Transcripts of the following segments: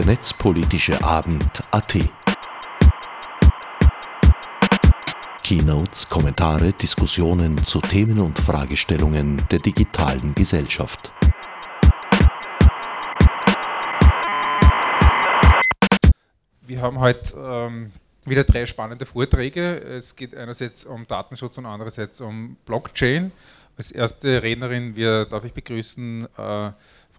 der netzpolitische Abend AT. Keynotes, Kommentare, Diskussionen zu Themen und Fragestellungen der digitalen Gesellschaft. Wir haben heute ähm, wieder drei spannende Vorträge. Es geht einerseits um Datenschutz und andererseits um Blockchain. Als erste Rednerin wir, darf ich begrüßen äh,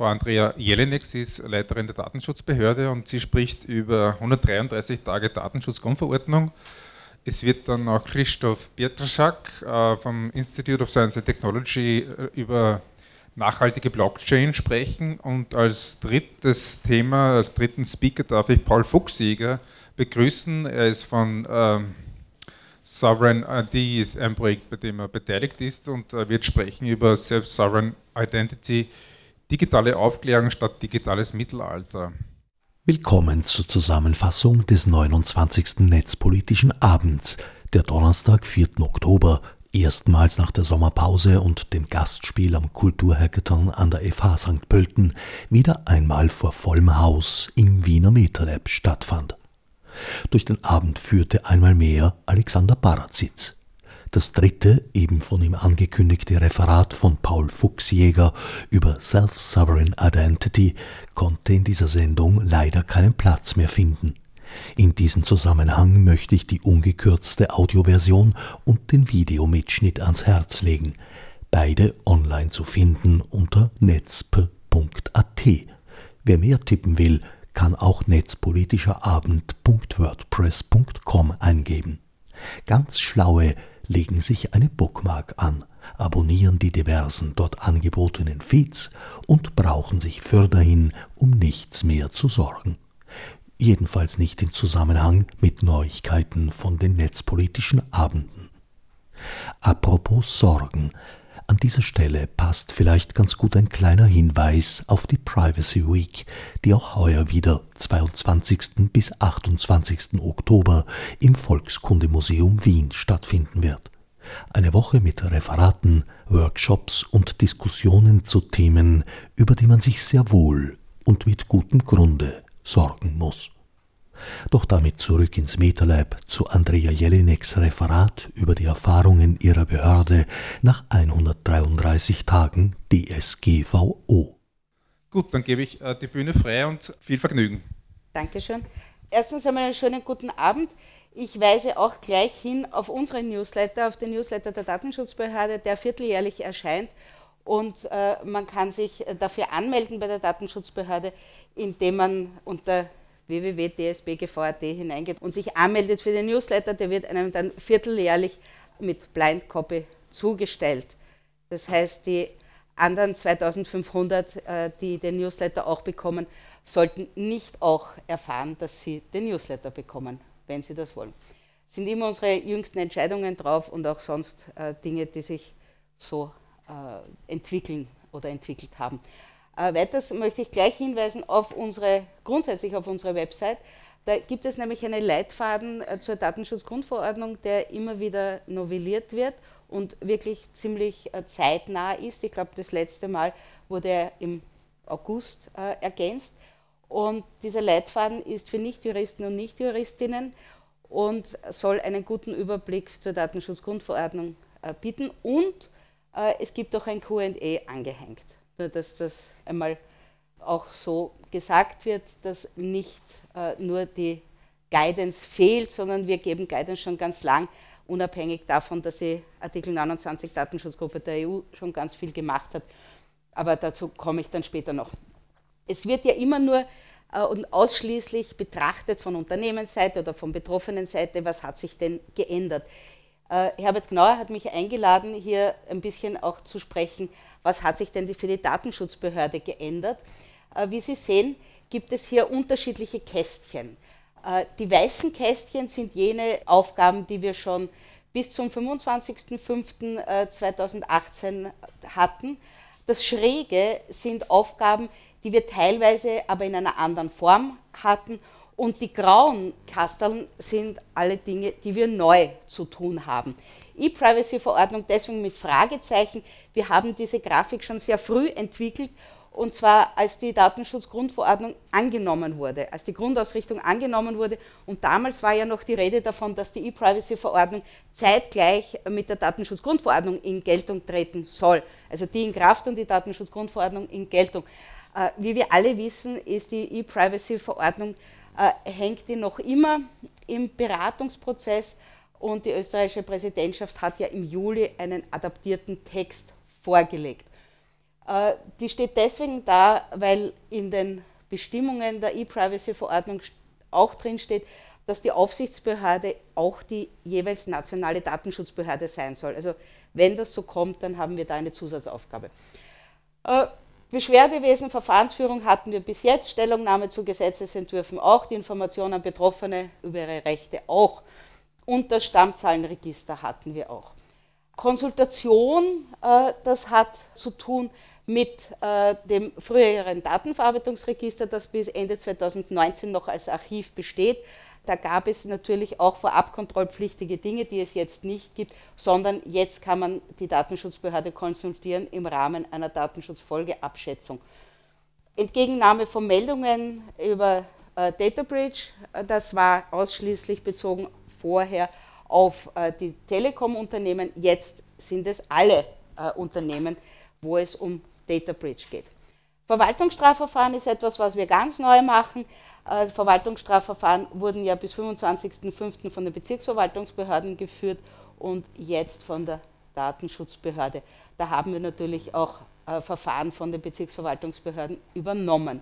Frau Andrea Jelinek. Sie ist Leiterin der Datenschutzbehörde und sie spricht über 133 Tage Datenschutzgrundverordnung. Es wird dann auch Christoph Pietraschak äh, vom Institute of Science and Technology äh, über nachhaltige Blockchain sprechen und als drittes Thema, als dritten Speaker darf ich Paul Fuchsjäger begrüßen. Er ist von ähm, Sovereign ID, ist ein Projekt, bei dem er beteiligt ist und er wird sprechen über Self-Sovereign Identity, digitale Aufklärung statt digitales Mittelalter. Willkommen zur Zusammenfassung des 29. Netzpolitischen Abends, der Donnerstag, 4. Oktober, erstmals nach der Sommerpause und dem Gastspiel am Kulturhackathon an der FH St. Pölten wieder einmal vor vollem Haus im Wiener MetaLab stattfand. Durch den Abend führte einmal mehr Alexander Barazitz. Das dritte, eben von ihm angekündigte Referat von Paul Fuchsjäger über Self-Sovereign Identity konnte in dieser Sendung leider keinen Platz mehr finden. In diesem Zusammenhang möchte ich die ungekürzte Audioversion und den Videomitschnitt ans Herz legen, beide online zu finden unter netzp.at. Wer mehr tippen will, kann auch netzpolitischerabend.wordpress.com eingeben. Ganz schlaue legen sich eine Bookmark an, abonnieren die diversen dort angebotenen Feeds und brauchen sich für dahin um nichts mehr zu sorgen. Jedenfalls nicht in Zusammenhang mit Neuigkeiten von den netzpolitischen Abenden. Apropos Sorgen, an dieser Stelle passt vielleicht ganz gut ein kleiner Hinweis auf die Privacy Week, die auch heuer wieder 22. bis 28. Oktober im Volkskundemuseum Wien stattfinden wird. Eine Woche mit Referaten, Workshops und Diskussionen zu Themen, über die man sich sehr wohl und mit gutem Grunde sorgen muss. Doch damit zurück ins MetaLab zu Andrea Jelineks Referat über die Erfahrungen ihrer Behörde nach 133 Tagen DSGVO. Gut, dann gebe ich äh, die Bühne frei und viel Vergnügen. Dankeschön. Erstens einmal einen schönen guten Abend. Ich weise auch gleich hin auf unseren Newsletter, auf den Newsletter der Datenschutzbehörde, der vierteljährlich erscheint. Und äh, man kann sich dafür anmelden bei der Datenschutzbehörde, indem man unter www.dsbgv.at hineingeht und sich anmeldet für den Newsletter, der wird einem dann vierteljährlich mit Blind Copy zugestellt. Das heißt, die anderen 2500, äh, die den Newsletter auch bekommen, sollten nicht auch erfahren, dass sie den Newsletter bekommen, wenn sie das wollen. Es sind immer unsere jüngsten Entscheidungen drauf und auch sonst äh, Dinge, die sich so äh, entwickeln oder entwickelt haben. Äh, weiters möchte ich gleich hinweisen auf unsere, grundsätzlich auf unsere Website. Da gibt es nämlich einen Leitfaden äh, zur Datenschutzgrundverordnung, der immer wieder novelliert wird und wirklich ziemlich äh, zeitnah ist. Ich glaube, das letzte Mal wurde er im August ergänzt. Und dieser Leitfaden ist für Nichtjuristen und Nichtjuristinnen und soll einen guten Überblick zur Datenschutzgrundverordnung bieten. Und es gibt auch ein QA angehängt. Nur dass das einmal auch so gesagt wird, dass nicht äh, nur die Guidance fehlt, sondern wir geben Guidance schon ganz lang, unabhängig davon, dass die Artikel 29 Datenschutzgruppe der EU schon ganz viel gemacht hat. Aber dazu komme ich dann später noch. Es wird ja immer nur äh, und ausschließlich betrachtet von Unternehmensseite oder von betroffenen Seite, was hat sich denn geändert. Äh, Herbert Gnauer hat mich eingeladen, hier ein bisschen auch zu sprechen, was hat sich denn für die Datenschutzbehörde geändert. Äh, wie Sie sehen, gibt es hier unterschiedliche Kästchen. Äh, die weißen Kästchen sind jene Aufgaben, die wir schon bis zum 25.05.2018 hatten. Das Schräge sind Aufgaben, die wir teilweise aber in einer anderen Form hatten und die grauen Kasteln sind alle Dinge, die wir neu zu tun haben. E-Privacy-Verordnung deswegen mit Fragezeichen. Wir haben diese Grafik schon sehr früh entwickelt und zwar als die Datenschutzgrundverordnung angenommen wurde, als die Grundausrichtung angenommen wurde. Und damals war ja noch die Rede davon, dass die E-Privacy-Verordnung zeitgleich mit der Datenschutzgrundverordnung in Geltung treten soll. Also die in Kraft und die Datenschutzgrundverordnung in Geltung. Äh, wie wir alle wissen, ist die E-Privacy-Verordnung, hängt die noch immer im Beratungsprozess und die österreichische Präsidentschaft hat ja im Juli einen adaptierten Text vorgelegt. Äh, die steht deswegen da, weil in den Bestimmungen der E-Privacy-Verordnung auch drin steht, dass die Aufsichtsbehörde auch die jeweils nationale Datenschutzbehörde sein soll. Also wenn das so kommt, dann haben wir da eine Zusatzaufgabe. Beschwerdewesen, Verfahrensführung hatten wir bis jetzt, Stellungnahme zu Gesetzesentwürfen auch, die Information an Betroffene über ihre Rechte auch und das Stammzahlenregister hatten wir auch. Konsultation, äh, das hat zu tun mit äh, dem früheren Datenverarbeitungsregister, das bis Ende 2019 noch als Archiv besteht. Da gab es natürlich auch vorabkontrollpflichtige Dinge, die es jetzt nicht gibt, sondern jetzt kann man die Datenschutzbehörde konsultieren im Rahmen einer Datenschutzfolgeabschätzung. Entgegennahme von Meldungen über äh, Data Breach, äh, das war ausschließlich bezogen vorher auf äh, die Telekom-Unternehmen, jetzt sind es alle äh, Unternehmen, wo es um Data Breach geht. Verwaltungsstrafverfahren ist etwas, was wir ganz neu machen. Äh, Verwaltungsstrafverfahren wurden ja bis 25.05. von den Bezirksverwaltungsbehörden geführt und jetzt von der Datenschutzbehörde. Da haben wir natürlich auch äh, Verfahren von den Bezirksverwaltungsbehörden übernommen.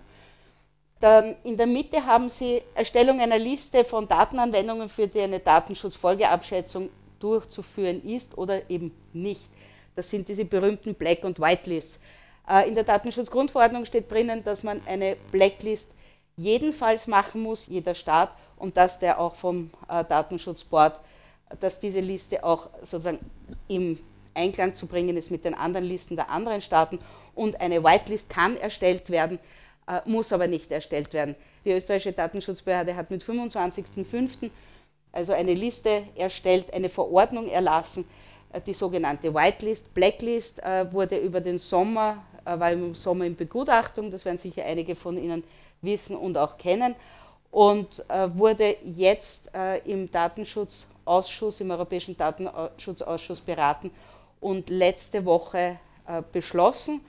Dann in der Mitte haben Sie Erstellung einer Liste von Datenanwendungen, für die eine Datenschutzfolgeabschätzung durchzuführen ist oder eben nicht. Das sind diese berühmten Black- und White-Lists. Äh, in der Datenschutzgrundverordnung steht drinnen, dass man eine Blacklist jedenfalls machen muss, jeder Staat, und dass der auch vom äh, Datenschutzboard, dass diese Liste auch sozusagen im Einklang zu bringen ist mit den anderen Listen der anderen Staaten. Und eine Whitelist kann erstellt werden, äh, muss aber nicht erstellt werden. Die österreichische Datenschutzbehörde hat mit 25.05. also eine Liste erstellt, eine Verordnung erlassen, die sogenannte Whitelist. Blacklist wurde über den Sommer äh, war im Sommer in Begutachtung, das werden sicher einige von Ihnen wissen und auch kennen, und äh, wurde jetzt äh, im Datenschutzausschuss, im Europäischen Datenschutzausschuss beraten und letzte Woche beschlossen.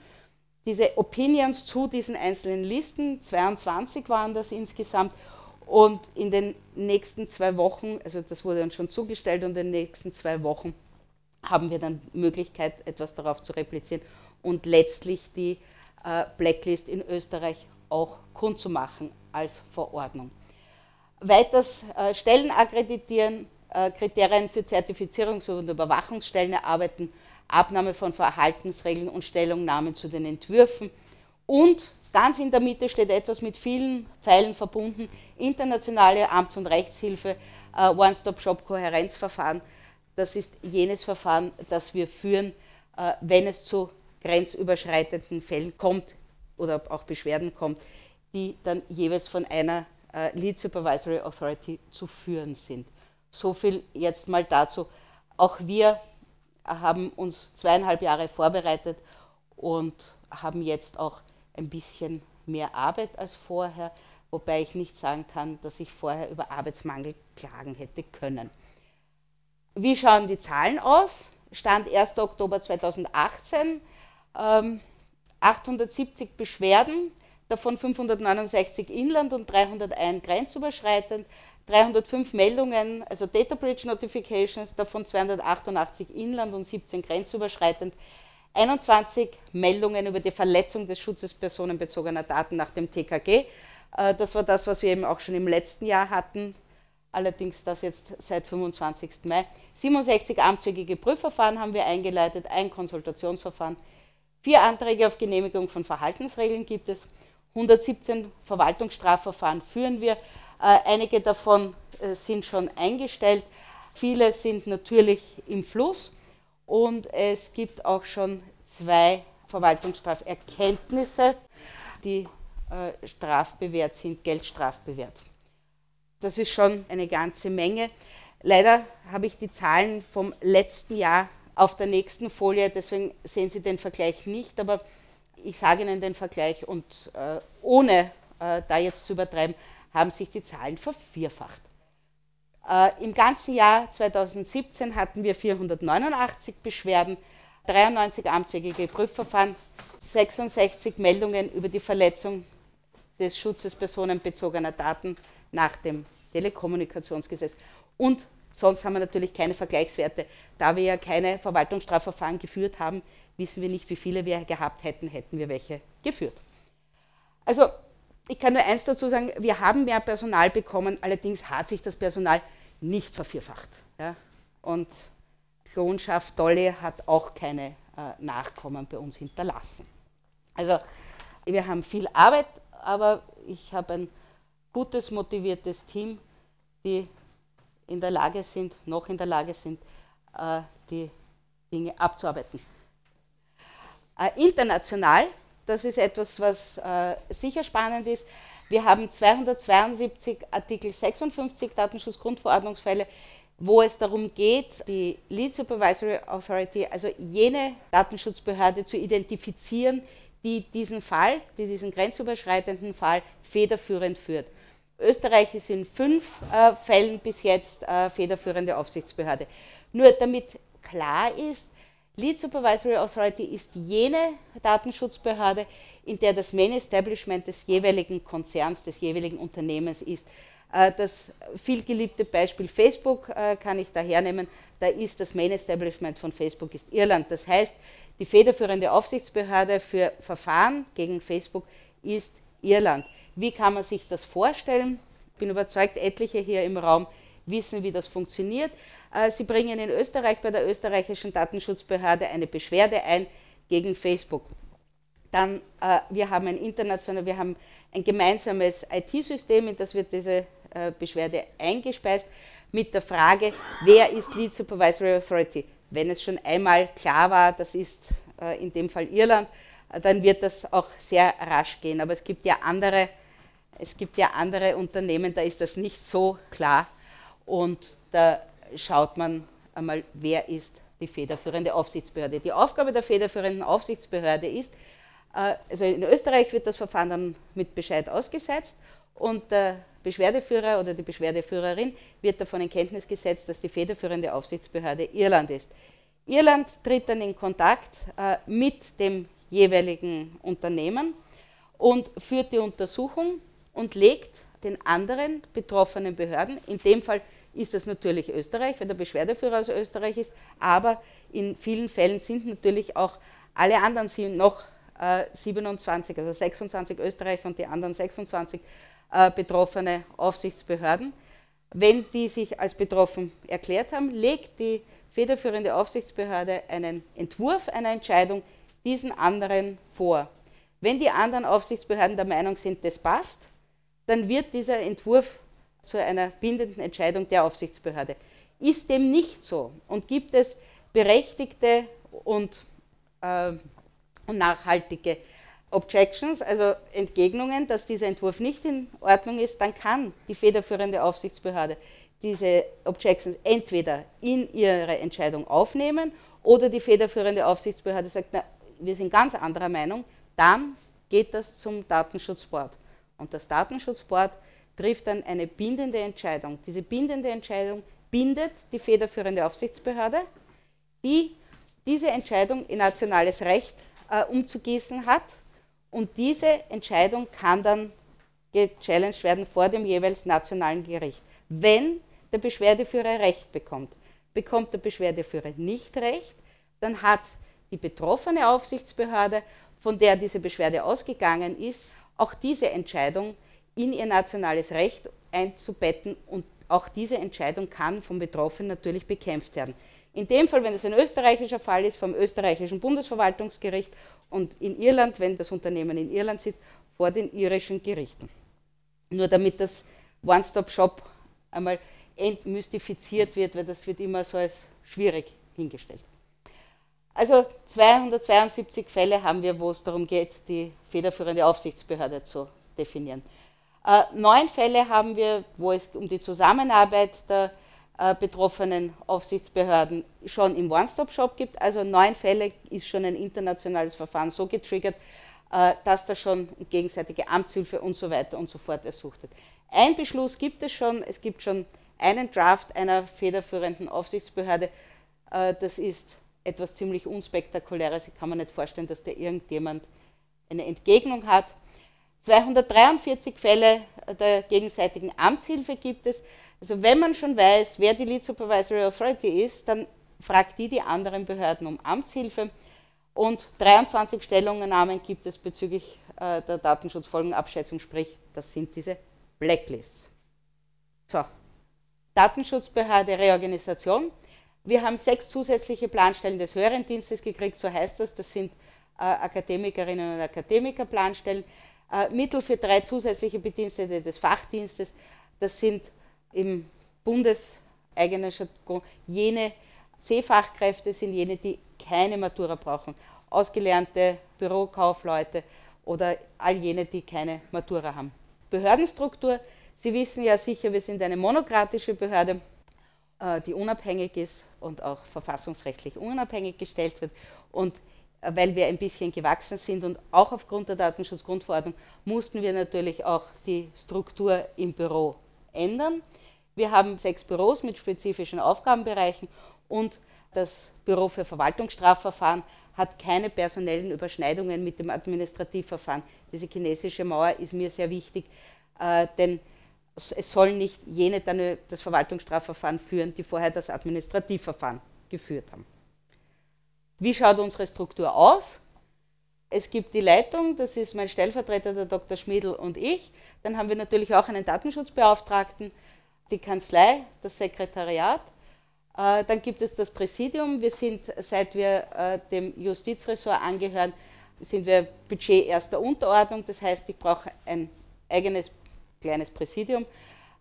Diese Opinions zu diesen einzelnen Listen, 22 waren das insgesamt, und in den nächsten zwei Wochen, also das wurde uns schon zugestellt, und in den nächsten zwei Wochen haben wir dann Möglichkeit, etwas darauf zu replizieren und letztlich die äh, Blacklist in Österreich auch kundzumachen als Verordnung. Weiters äh, Stellen akkreditieren, äh, Kriterien für Zertifizierungs- und Überwachungsstellen erarbeiten, Abnahme von Verhaltensregeln und Stellungnahmen zu den Entwürfen und ganz in der Mitte steht etwas mit vielen Pfeilen verbunden, internationale Amts- und Rechtshilfe, One-Stop-Shop-Kohärenzverfahren. Das ist jenes Verfahren, das wir führen, wenn es zu grenzüberschreitenden Fällen kommt oder auch Beschwerden kommt, die dann jeweils von einer äh, Lead Supervisory Authority zu führen sind. So viel jetzt mal dazu. Auch wir haben uns zweieinhalb Jahre vorbereitet und haben jetzt auch ein bisschen mehr Arbeit als vorher, wobei ich nicht sagen kann, dass ich vorher über Arbeitsmangel klagen hätte können. Wie schauen die Zahlen aus? Stand 1. Oktober 2018 ähm, 870 Beschwerden, davon 569 inland und 301 grenzüberschreitend, 305 Meldungen, also Data Breach Notifications, davon 288 inland und 17 grenzüberschreitend, 21 Meldungen über die Verletzung des Schutzes personenbezogener Daten nach dem TKG. Äh, das war das, was wir eben auch schon im letzten Jahr hatten, allerdings das jetzt seit 25. Mai. 67 amtswegige Prüfverfahren haben wir eingeleitet, ein Konsultationsverfahren, Vier Anträge auf Genehmigung von Verhaltensregeln gibt es. 117 Verwaltungsstrafverfahren führen wir. Äh, einige davon äh, sind schon eingestellt. Viele sind natürlich im Fluss. Und es gibt auch schon zwei Verwaltungsstraferkenntnisse, die äh, strafbewehrt sind, geldstrafbewehrt. Das ist schon eine ganze Menge. Leider habe ich die Zahlen vom letzten Jahr auf der nächsten Folie, deswegen sehen Sie den Vergleich nicht, aber ich sage Ihnen den Vergleich und äh, ohne äh, da jetzt zu übertreiben, haben sich die Zahlen vervierfacht. Äh, Im ganzen Jahr 2017 hatten wir 489 Beschwerden, 93 amtsjährige Prüfverfahren, 66 Meldungen über die Verletzung des Schutzes personenbezogener Daten nach dem Telekommunikationsgesetz. Und sonst haben wir natürlich keine Vergleichswerte. Da wir ja keine Verwaltungsstrafverfahren geführt haben, wissen wir nicht, wie viele wir gehabt hätten, hätten wir welche geführt. Also ich kann nur eins dazu sagen, wir haben mehr Personal bekommen, allerdings hat sich das Personal nicht vervierfacht. Ja? Und Klonschaft Dolly hat auch keine äh, Nachkommen bei uns hinterlassen. Also wir haben viel Arbeit, aber ich habe ein gutes, motiviertes Team, die in der Lage sind, noch in der Lage sind, äh, die Dinge abzuarbeiten. Äh, international, das ist etwas, was äh, sicher spannend ist. Wir haben 272 Artikel 56 Datenschutzgrundverordnungsfälle, wo es darum geht, die Lead Supervisory Authority, also jene Datenschutzbehörde zu identifizieren, die diesen Fall, die diesen grenzüberschreitenden Fall federführend führt. Österreich ist in fünf äh, Fällen bis jetzt äh, federführende Aufsichtsbehörde. Nur damit klar ist, Lead Supervisory Authority ist jene Datenschutzbehörde, in der das Main Establishment des jeweiligen Konzerns, des jeweiligen Unternehmens ist. Äh, das vielgeliebte Beispiel Facebook äh, kann ich da hernehmen. Da ist das Main Establishment von Facebook ist Irland. Das heißt, die federführende Aufsichtsbehörde für Verfahren gegen Facebook ist Irland. Wie kann man sich das vorstellen? Ich bin überzeugt, etliche hier im Raum wissen, wie das funktioniert. Äh, Sie bringen in Österreich bei der österreichischen Datenschutzbehörde eine Beschwerde ein gegen Facebook. Dann, äh, wir haben ein international, wir haben ein gemeinsames IT-System, in das wird diese äh, Beschwerde eingespeist, mit der Frage, wer ist Lead Supervisory Authority? Wenn es schon einmal klar war, das ist in dem Fall Irland, dann wird das auch sehr rasch gehen. Aber es gibt ja andere, es gibt ja andere Unternehmen, da ist das nicht so klar. Und da schaut man einmal, wer ist die federführende Aufsichtsbehörde. Die Aufgabe der federführenden Aufsichtsbehörde ist, äh, also in Österreich wird das Verfahren dann mit Bescheid ausgesetzt und der Beschwerdeführer oder die Beschwerdeführerin wird davon in Kenntnis gesetzt, dass die federführende Aufsichtsbehörde Irland ist. Irland tritt dann in Kontakt äh, mit dem jeweiligen Unternehmen und führt die Untersuchung und legt den anderen betroffenen Behörden, in dem Fall ist das natürlich Österreich, weil der Beschwerdeführer aus Österreich ist, aber in vielen Fällen sind natürlich auch alle anderen noch äh, 27, also 26 Österreicher und die anderen 26 äh, betroffene Aufsichtsbehörden. Wenn die sich als betroffen erklärt haben, legt die federführende Aufsichtsbehörde einen Entwurf einer Entscheidung diesen anderen vor. Wenn die anderen Aufsichtsbehörden der Meinung sind, das passt, dann wird dieser Entwurf zu einer bindenden Entscheidung der Aufsichtsbehörde. Ist dem nicht so und gibt es berechtigte und, äh, und nachhaltige Objections, also Entgegnungen, dass dieser Entwurf nicht in Ordnung ist, dann kann die federführende Aufsichtsbehörde diese Objections entweder in ihre Entscheidung aufnehmen oder die federführende Aufsichtsbehörde sagt, na, wir sind ganz anderer Meinung, dann geht das zum Datenschutzboard. Und das Datenschutzboard trifft dann eine bindende Entscheidung. Diese bindende Entscheidung bindet die federführende Aufsichtsbehörde, die diese Entscheidung in nationales Recht äh, umzugießen hat. Und diese Entscheidung kann dann gechallenged werden vor dem jeweils nationalen Gericht. Wenn der Beschwerdeführer Recht bekommt, bekommt der Beschwerdeführer nicht Recht, dann hat die betroffene Aufsichtsbehörde, von der diese Beschwerde ausgegangen ist, auch diese Entscheidung in ihr nationales Recht einzubetten und auch diese Entscheidung kann vom Betroffenen natürlich bekämpft werden. In dem Fall, wenn es ein österreichischer Fall ist, vom österreichischen Bundesverwaltungsgericht und in Irland, wenn das Unternehmen in Irland sitzt, vor den irischen Gerichten. Nur damit das One-Stop-Shop einmal entmystifiziert wird, weil das wird immer so als schwierig hingestellt. Also 272 Fälle haben wir, wo es darum geht, die federführende Aufsichtsbehörde zu definieren. Äh, neun Fälle haben wir, wo es um die Zusammenarbeit der äh, betroffenen Aufsichtsbehörden schon im One-Stop-Shop gibt. Also neun Fälle ist schon ein internationales Verfahren so getriggert, äh, dass da schon gegenseitige Amtshilfe und so weiter und so fort ersucht wird. Ein Beschluss gibt es schon, es gibt schon einen Draft einer federführenden Aufsichtsbehörde, äh, das ist etwas ziemlich unspektakuläres, ich kann mir nicht vorstellen, dass da irgendjemand eine Entgegnung hat. 243 Fälle der gegenseitigen Amtshilfe gibt es. Also wenn man schon weiß, wer die Lead Supervisory Authority ist, dann fragt die die anderen Behörden um Amtshilfe. Und 23 Stellungnahmen gibt es bezüglich äh, der Datenschutzfolgenabschätzung, sprich, das sind diese Blacklists. So, Datenschutzbehörde Reorganisation. Wir haben sechs zusätzliche Planstellen des höheren Dienstes gekriegt, so heißt das. Das sind äh, Akademikerinnen und Akademiker Planstellen. Äh, Mittel für drei zusätzliche Bedienstete des Fachdienstes. Das sind im bundeseigenen Jargon jene C-Fachkräfte, sind jene, die keine Matura brauchen. Ausgelernte Bürokaufleute oder all jene, die keine Matura haben. Behördenstruktur. Sie wissen ja sicher, wir sind eine monokratische Behörde, die unabhängig ist und auch verfassungsrechtlich unabhängig gestellt wird. Und weil wir ein bisschen gewachsen sind und auch aufgrund der Datenschutzgrundverordnung mussten wir natürlich auch die Struktur im Büro ändern. Wir haben sechs Büros mit spezifischen Aufgabenbereichen und das Büro für Verwaltungsstrafverfahren hat keine personellen Überschneidungen mit dem Administrativverfahren. Diese chinesische Mauer ist mir sehr wichtig, äh, denn es sollen nicht jene dann das Verwaltungsstrafverfahren führen, die vorher das Administrativverfahren geführt haben. Wie schaut unsere Struktur aus? Es gibt die Leitung, das ist mein Stellvertreter, der Dr. Schmiedl und ich. Dann haben wir natürlich auch einen Datenschutzbeauftragten, die Kanzlei, das Sekretariat. Äh, dann gibt es das Präsidium. Wir sind, seit wir äh, dem Justizressort angehören, sind wir Budget erster Unterordnung. Das heißt, ich brauche ein eigenes kleines Präsidium.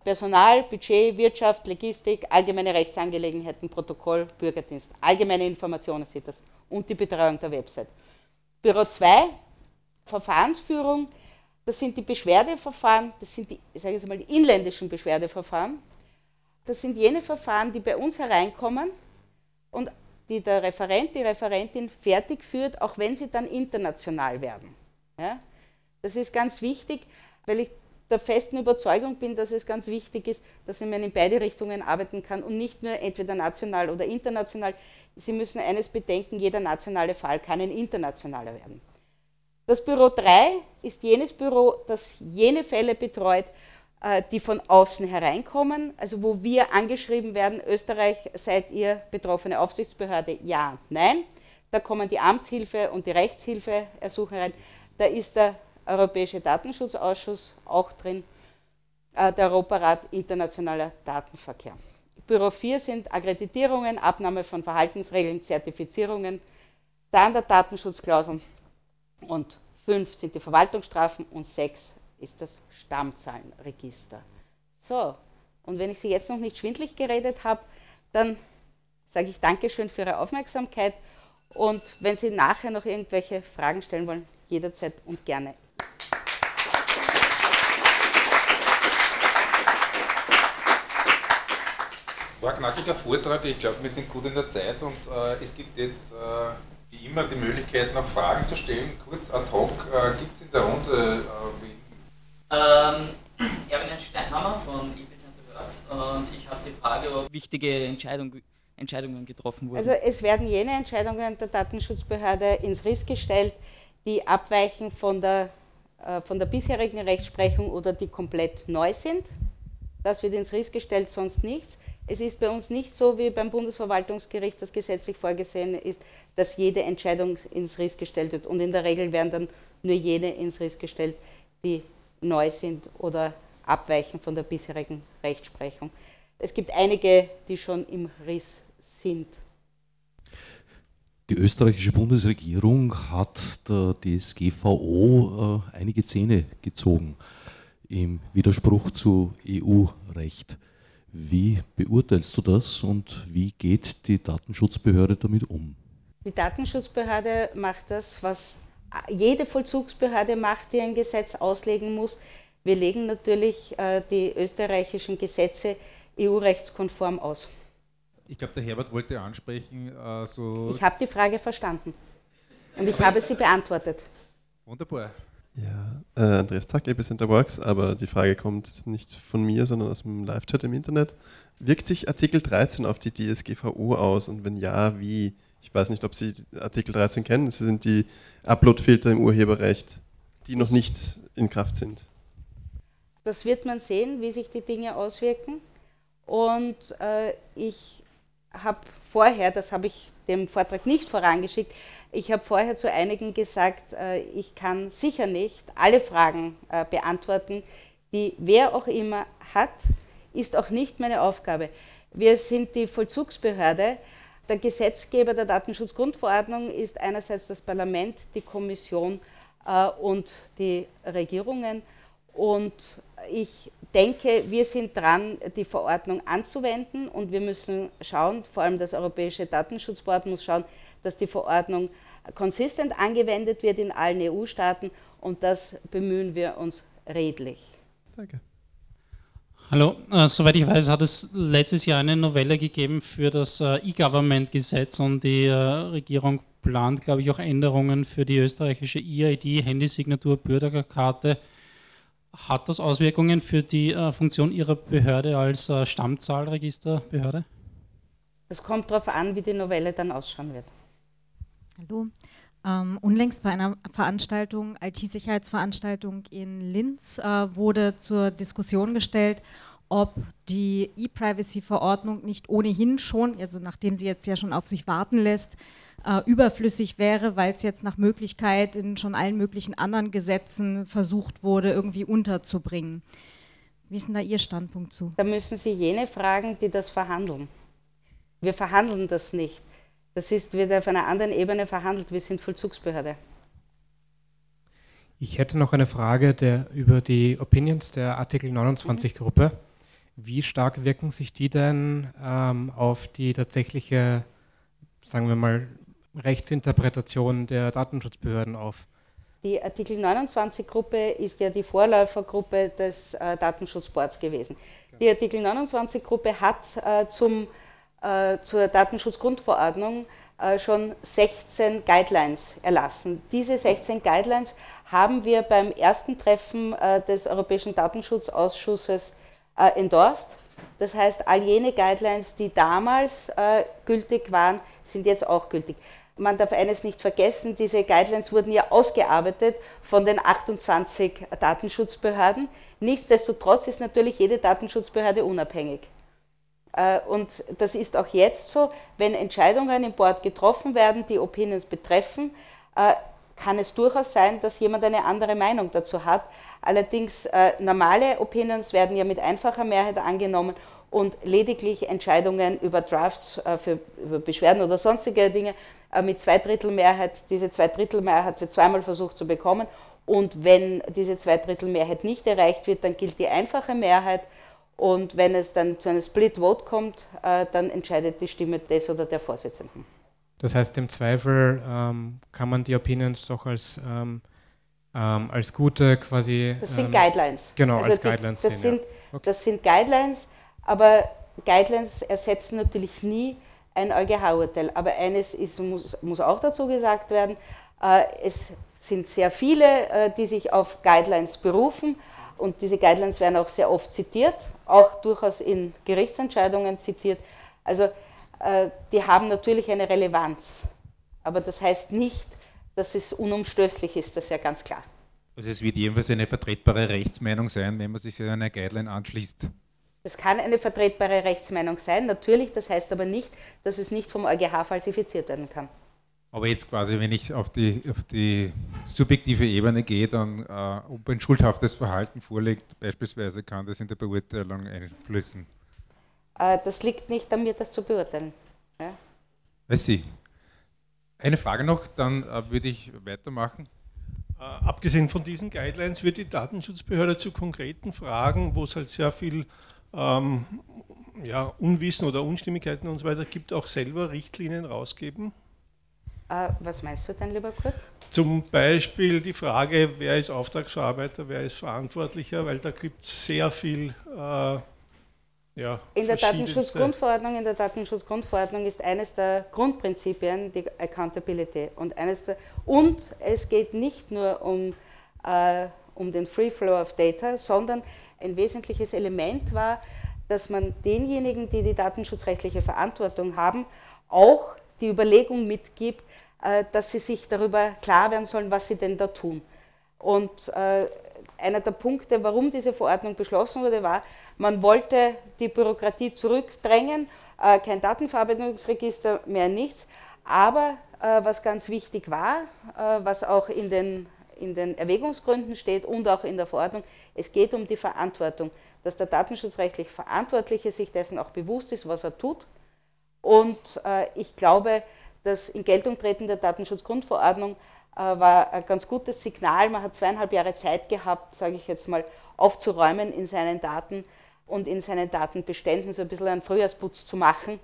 Personal, Budget, Wirtschaft, Logistik, allgemeine Rechtsangelegenheiten, Protokoll, Bürgerdienst. Allgemeine Informationen sind das und die Betreuung der Website. Büro 2, Verfahrensführung, das sind die Beschwerdeverfahren, das sind die, sage jetzt mal, die inländischen Beschwerdeverfahren. Das sind jene Verfahren, die bei uns hereinkommen und die der Referent, die Referentin fertig führt, auch wenn sie dann international werden. Ja? Das ist ganz wichtig, weil ich der festen Überzeugung bin, dass es ganz wichtig ist, dass man in beide Richtungen arbeiten kann und nicht nur entweder national oder international. Sie müssen eines bedenken, jeder nationale Fall kann ein internationaler werden. Das Büro 3 ist jenes Büro, das jene Fälle betreut, äh, die von außen hereinkommen, also wo wir angeschrieben werden, Österreich seid ihr betroffene Aufsichtsbehörde, ja, nein. Da kommen die Amtshilfe und die Rechtshilfe ersuchen rein. Da ist der Europäische Datenschutzausschuss auch drin, äh, der Europarat Internationaler Datenverkehr. Büro 4 sind Akkreditierungen, Abnahme von Verhaltensregeln, Zertifizierungen, Standarddatenschutzklauseln und 5 sind die Verwaltungsstrafen und 6 ist das Stammzahlenregister. So, und wenn ich Sie jetzt noch nicht schwindlig geredet habe, dann sage ich Dankeschön für Ihre Aufmerksamkeit und wenn Sie nachher noch irgendwelche Fragen stellen wollen, jederzeit und gerne. War knackiger Vortrag, ich glaube, wir sind gut in der Zeit und äh, es gibt jetzt äh, wie immer die Möglichkeit, noch Fragen zu stellen. Kurz ad hoc, äh, gibt es in der Runde äh, ähm, Erwin Steinhammer von Epicenter Works und ich habe die Frage, ob wichtige Entscheidung, Entscheidungen getroffen wurden. Also es werden jene Entscheidungen der Datenschutzbehörde ins Riss gestellt, die abweichen von der, äh, von der bisherigen Rechtsprechung oder die komplett neu sind. Das wird ins Riss gestellt, sonst nichts. Es ist bei uns nicht so wie beim Bundesverwaltungsgericht, das gesetzlich vorgesehen ist, dass jede Entscheidung ins Riss gestellt wird. Und in der Regel werden dann nur jene ins Riss gestellt, die neu sind oder abweichen von der bisherigen Rechtsprechung. Es gibt einige, die schon im Riss sind. Die österreichische Bundesregierung hat der DSGVO äh, einige Zähne gezogen im Widerspruch zu EU-Recht. Wie beurteilst du das und wie geht die Datenschutzbehörde damit um? Die Datenschutzbehörde macht das, was jede Vollzugsbehörde macht, die ein Gesetz auslegen muss. Wir legen natürlich äh, die österreichischen Gesetze EU-rechtskonform aus. Ich glaube, der Herbert wollte ansprechen. Äh, so ich habe die Frage verstanden und ich habe sie beantwortet. Wunderbar. Ja, äh, Andreas Zack, Epicenter Works, aber die Frage kommt nicht von mir, sondern aus dem Live-Chat im Internet. Wirkt sich Artikel 13 auf die DSGVO aus und wenn ja, wie? Ich weiß nicht, ob Sie Artikel 13 kennen. Das sind die Upload-Filter im Urheberrecht, die noch nicht in Kraft sind. Das wird man sehen, wie sich die Dinge auswirken. Und äh, ich habe vorher, das habe ich dem Vortrag nicht vorangeschickt, ich habe vorher zu einigen gesagt, äh, ich kann sicher nicht alle Fragen äh, beantworten, die wer auch immer hat, ist auch nicht meine Aufgabe. Wir sind die Vollzugsbehörde. Der Gesetzgeber der Datenschutzgrundverordnung ist einerseits das Parlament, die Kommission äh, und die Regierungen. Und ich denke, wir sind dran, die Verordnung anzuwenden und wir müssen schauen, vor allem das Europäische Datenschutzboard muss schauen, dass die Verordnung konsistent angewendet wird in allen EU-Staaten und das bemühen wir uns redlich. Danke. Hallo, äh, soweit ich weiß, hat es letztes Jahr eine Novelle gegeben für das äh, E-Government-Gesetz und die äh, Regierung plant, glaube ich, auch Änderungen für die österreichische E-ID, Handysignatur, Bürgerkarte. Hat das Auswirkungen für die äh, Funktion Ihrer Behörde als äh, Stammzahlregisterbehörde? Es kommt darauf an, wie die Novelle dann ausschauen wird. Hallo. Ähm, unlängst bei einer Veranstaltung, IT-Sicherheitsveranstaltung in Linz, äh, wurde zur Diskussion gestellt, ob die E-Privacy-Verordnung nicht ohnehin schon, also nachdem sie jetzt ja schon auf sich warten lässt, äh, überflüssig wäre, weil es jetzt nach Möglichkeit in schon allen möglichen anderen Gesetzen versucht wurde, irgendwie unterzubringen. Wie ist denn da Ihr Standpunkt zu? Da müssen Sie jene fragen, die das verhandeln. Wir verhandeln das nicht. Das ist, wird auf einer anderen Ebene verhandelt. Wir sind Vollzugsbehörde. Ich hätte noch eine Frage der, über die Opinions der Artikel 29-Gruppe. Wie stark wirken sich die denn ähm, auf die tatsächliche, sagen wir mal, Rechtsinterpretation der Datenschutzbehörden auf? Die Artikel 29-Gruppe ist ja die Vorläufergruppe des äh, Datenschutzboards gewesen. Die Artikel 29-Gruppe hat äh, zum zur Datenschutzgrundverordnung äh, schon 16 Guidelines erlassen. Diese 16 Guidelines haben wir beim ersten Treffen äh, des Europäischen Datenschutzausschusses endorsed. Das heißt, all jene Guidelines, die damals gültig waren, sind jetzt auch gültig. Man darf eines nicht vergessen, diese Guidelines wurden ja ausgearbeitet von den 28 Datenschutzbehörden. Nichtsdestotrotz ist natürlich jede Datenschutzbehörde unabhängig. Äh, und das ist auch jetzt so, wenn Entscheidungen im Board getroffen werden, die Opinions betreffen, äh, kann es durchaus sein, dass jemand eine andere Meinung dazu hat. Allerdings äh, normale Opinions werden ja mit einfacher Mehrheit angenommen und lediglich Entscheidungen über Drafts für, über Beschwerden oder sonstige Dinge mit Zweidrittelmehrheit, diese Zweidrittelmehrheit wird zweimal versucht zu bekommen und wenn diese Zweidrittelmehrheit nicht erreicht wird, dann gilt die einfache Mehrheit und wenn es dann zu einem Split Vote kommt, äh, dann entscheidet die Stimme des oder der Vorsitzenden. Das heißt, im Zweifel ähm, kann man die Opinions doch als, ähm, ähm, als gute quasi. Das sind ähm, Guidelines. Genau, also als die, Guidelines das sehen. Sind, ja. okay. Das sind Guidelines, aber Guidelines ersetzen natürlich nie ein EuGH-Urteil. Aber eines ist, muss, muss, auch dazu gesagt werden: äh, Es sind sehr viele, äh, die sich auf Guidelines berufen und diese Guidelines werden auch sehr oft zitiert, auch durchaus in Gerichtsentscheidungen zitiert. Also äh, die haben natürlich eine Relevanz, aber das heißt nicht, dass es unumstößlich ist, das ist ja ganz klar. Also es wird jedenfalls eine vertretbare Rechtsmeinung sein, wenn man sich an eine Guideline anschließt. Das kann eine vertretbare Rechtsmeinung sein, natürlich, das heißt aber nicht, dass es nicht vom EuGH falsifiziert werden kann. Aber jetzt quasi, wenn ich auf die, auf die subjektive Ebene gehe, dann äh, ob ein schuldhaftes Verhalten vorliegt, beispielsweise kann das in der Beurteilung einflüssen. Äh, das liegt nicht an mir, das zu beurteilen. Ja? Weiß Sie. Eine Frage noch, dann äh, würde ich weitermachen. Äh, abgesehen von diesen Guidelines wird die Datenschutzbehörde zu konkreten Fragen, wo es halt sehr viel ähm, ja, Unwissen oder Unstimmigkeiten und so weiter gibt, auch selber Richtlinien rausgeben? Äh, was meinst du denn, lieber Kurt? Zum Beispiel die Frage, wer ist Auftragsverarbeiter, wer ist Verantwortlicher, weil da gibt es sehr viel äh, ja, in der Datenschutzgrundverordnung, in der Datenschutzgrundverordnung ist eines der Grundprinzipien die Accountability und eines der, und es geht nicht nur um, äh, um den Free Flow of Data, sondern ein wesentliches Element war, dass man denjenigen, die die datenschutzrechtliche Verantwortung haben, auch die Überlegung mitgibt, dass sie sich darüber klar werden sollen, was sie denn da tun. Und äh, einer der Punkte, warum diese Verordnung beschlossen wurde, war, man wollte die Bürokratie zurückdrängen, äh, kein Datenverarbeitungsregister, mehr nichts. Aber äh, was ganz wichtig war, äh, was auch in den, in den Erwägungsgründen steht und auch in der Verordnung, es geht um die Verantwortung, dass der datenschutzrechtlich Verantwortliche sich dessen auch bewusst ist, was er tut. Und äh, ich glaube, das in der Datenschutzgrundverordnung äh, war ein ganz gutes Signal. Man hat zweieinhalb Jahre Zeit gehabt, sage ich jetzt mal, aufzuräumen in seinen Daten und in seinen Datenbeständen so ein bisschen einen Frühjahrsputz zu machen,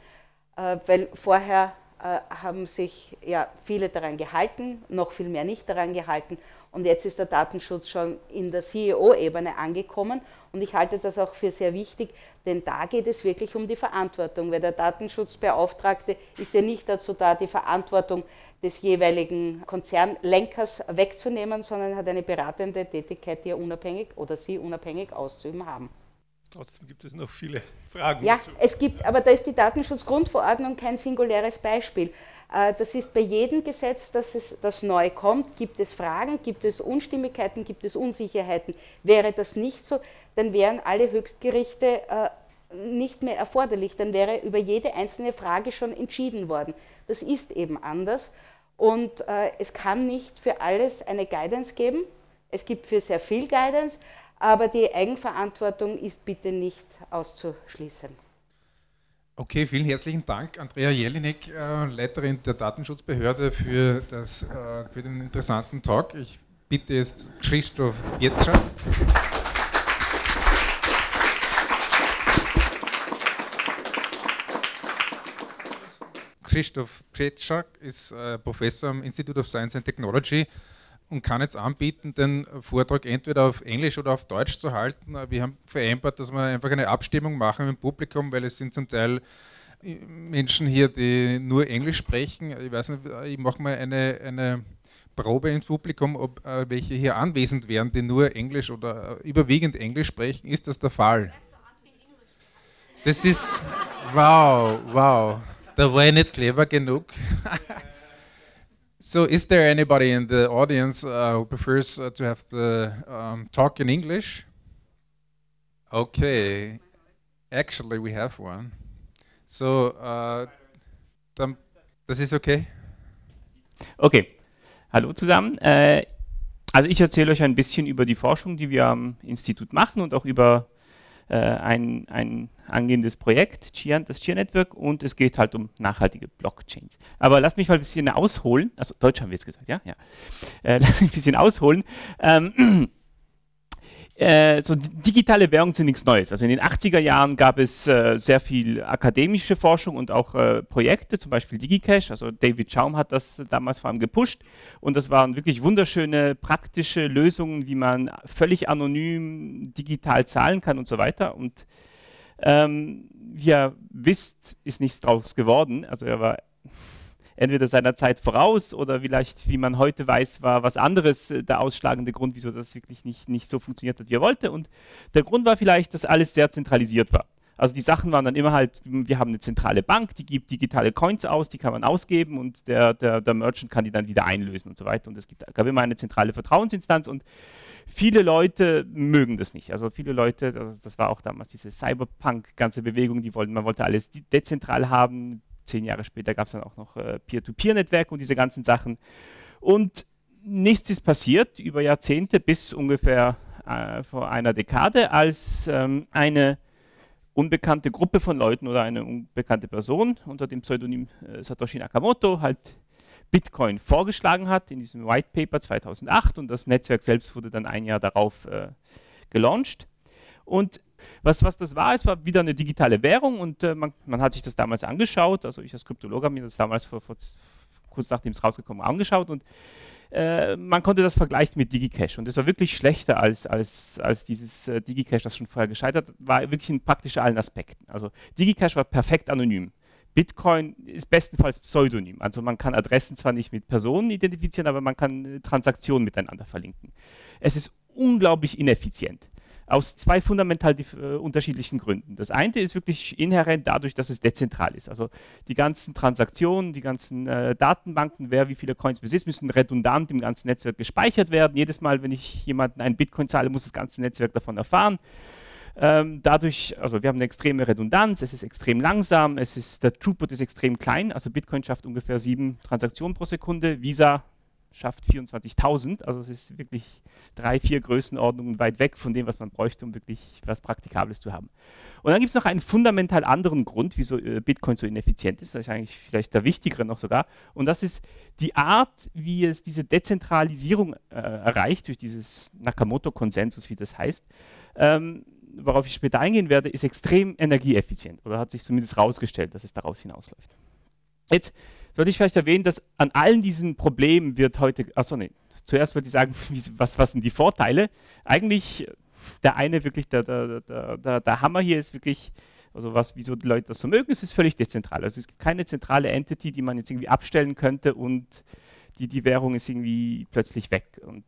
äh, weil vorher äh, haben sich ja viele daran gehalten, noch viel mehr nicht daran gehalten. Und jetzt ist der Datenschutz schon in der CEO-Ebene angekommen. Und ich halte das auch für sehr wichtig, denn da geht es wirklich um die Verantwortung, weil der Datenschutzbeauftragte ist ja nicht dazu da, die Verantwortung des jeweiligen Konzernlenkers wegzunehmen, sondern hat eine beratende Tätigkeit, die er unabhängig oder sie unabhängig auszuüben haben. Trotzdem gibt es noch viele Fragen Ja, dazu. es gibt, aber da ist die Datenschutzgrundverordnung kein singuläres Beispiel. Äh, Das ist bei jedem Gesetz, das, es, das neu kommt, gibt es Fragen, gibt es Unstimmigkeiten, gibt es Unsicherheiten. Wäre das nicht so, dann wären alle Höchstgerichte äh, nicht mehr erforderlich, dann wäre über jede einzelne Frage schon entschieden worden. Das ist eben anders und äh, es kann nicht für alles eine Guidance geben. Es gibt für sehr viel Guidance, aber die Eigenverantwortung ist bitte nicht auszuschließen. Okay, vielen herzlichen Dank, Andrea Jelinek, äh, Leiterin der Datenschutzbehörde, für, das, äh, für den interessanten Talk. Ich bitte jetzt Christoph Pietschak. Christoph Pietschak ist äh, Professor am Institute of Science and Technology und kann jetzt anbieten, den Vortrag entweder auf Englisch oder auf Deutsch zu halten. Wir haben vereinbart, dass wir einfach eine Abstimmung machen im Publikum, weil es sind zum Teil äh, Menschen hier, die nur Englisch sprechen. Ich weiß nicht, ich mache mal eine, eine Probe ins Publikum, ob äh, welche hier anwesend wären, die nur Englisch oder äh, überwiegend Englisch sprechen. Ist das der Fall? Das ist, wow, wow. Da war ich nicht clever genug. So, is there anybody in the audience uh, who prefers uh, to have the um, talk in English? Okay, actually, we have one. So, uh, das ist okay? Okay, hallo zusammen. Äh, also ich erzähle euch ein bisschen über die Forschung, die wir am Institut machen und auch über ein, ein angehendes Projekt, Chia, das Chia-Network, und es geht halt um nachhaltige Blockchains. Aber lasst mich mal ein bisschen ausholen, also Deutsch haben wir jetzt gesagt, ja? ja. Äh, lasst mich ein bisschen ausholen. Ähm, äh, so di- digitale Währungen sind nichts Neues. Also in den 80er Jahren gab es äh, sehr viel akademische Forschung und auch äh, Projekte, zum Beispiel DigiCash. Also David Schaum hat das damals vor allem gepusht und das waren wirklich wunderschöne praktische Lösungen, wie man völlig anonym digital zahlen kann und so weiter. Und ähm, wie ihr wisst, ist nichts draus geworden. Also er war entweder seiner Zeit voraus oder vielleicht, wie man heute weiß, war was anderes äh, der ausschlagende Grund, wieso das wirklich nicht, nicht so funktioniert hat, wie er wollte. Und der Grund war vielleicht, dass alles sehr zentralisiert war. Also die Sachen waren dann immer halt, wir haben eine zentrale Bank, die gibt digitale Coins aus, die kann man ausgeben und der, der, der Merchant kann die dann wieder einlösen und so weiter. Und es gibt, gab immer eine zentrale Vertrauensinstanz und viele Leute mögen das nicht. Also viele Leute, das, das war auch damals diese Cyberpunk ganze Bewegung, die wollten, man wollte alles de- dezentral haben. Zehn Jahre später gab es dann auch noch äh, Peer-to-Peer-Netzwerke und diese ganzen Sachen. Und nichts ist passiert über Jahrzehnte bis ungefähr äh, vor einer Dekade, als ähm, eine unbekannte Gruppe von Leuten oder eine unbekannte Person unter dem Pseudonym äh, Satoshi Nakamoto halt Bitcoin vorgeschlagen hat in diesem White Paper 2008 und das Netzwerk selbst wurde dann ein Jahr darauf äh, gelauncht. Und was, was das war, es war wieder eine digitale Währung und äh, man, man hat sich das damals angeschaut. Also ich als Kryptologe habe mir das damals vor, vor kurz nachdem es rausgekommen angeschaut und äh, man konnte das vergleichen mit DigiCash und es war wirklich schlechter als, als, als dieses äh, DigiCash, das schon vorher gescheitert war, wirklich in praktisch allen Aspekten. Also DigiCash war perfekt anonym. Bitcoin ist bestenfalls pseudonym. Also man kann Adressen zwar nicht mit Personen identifizieren, aber man kann äh, Transaktionen miteinander verlinken. Es ist unglaublich ineffizient aus zwei fundamental äh, unterschiedlichen Gründen. Das eine ist wirklich inhärent dadurch, dass es dezentral ist. Also die ganzen Transaktionen, die ganzen äh, Datenbanken, wer wie viele Coins besitzt, müssen redundant im ganzen Netzwerk gespeichert werden. Jedes Mal, wenn ich jemanden einen Bitcoin zahle, muss das ganze Netzwerk davon erfahren. Ähm, dadurch, also wir haben eine extreme Redundanz, es ist extrem langsam, es ist, der Throughput ist extrem klein, also Bitcoin schafft ungefähr sieben Transaktionen pro Sekunde, Visa schafft 24.000. Also es ist wirklich drei, vier Größenordnungen weit weg von dem, was man bräuchte, um wirklich was Praktikables zu haben. Und dann gibt es noch einen fundamental anderen Grund, wieso äh, Bitcoin so ineffizient ist. Das ist eigentlich vielleicht der wichtigere noch sogar. Und das ist die Art, wie es diese Dezentralisierung äh, erreicht, durch dieses Nakamoto-Konsensus, wie das heißt. Ähm, worauf ich später eingehen werde, ist extrem energieeffizient oder hat sich zumindest herausgestellt, dass es daraus hinausläuft. Jetzt sollte ich vielleicht erwähnen, dass an allen diesen Problemen wird heute, achso, nee, zuerst würde ich sagen, was, was sind die Vorteile? Eigentlich der eine wirklich, der, der, der, der Hammer hier ist wirklich, also was, wieso die Leute das so mögen, es ist völlig dezentral. Also es gibt keine zentrale Entity, die man jetzt irgendwie abstellen könnte und die, die Währung ist irgendwie plötzlich weg. Und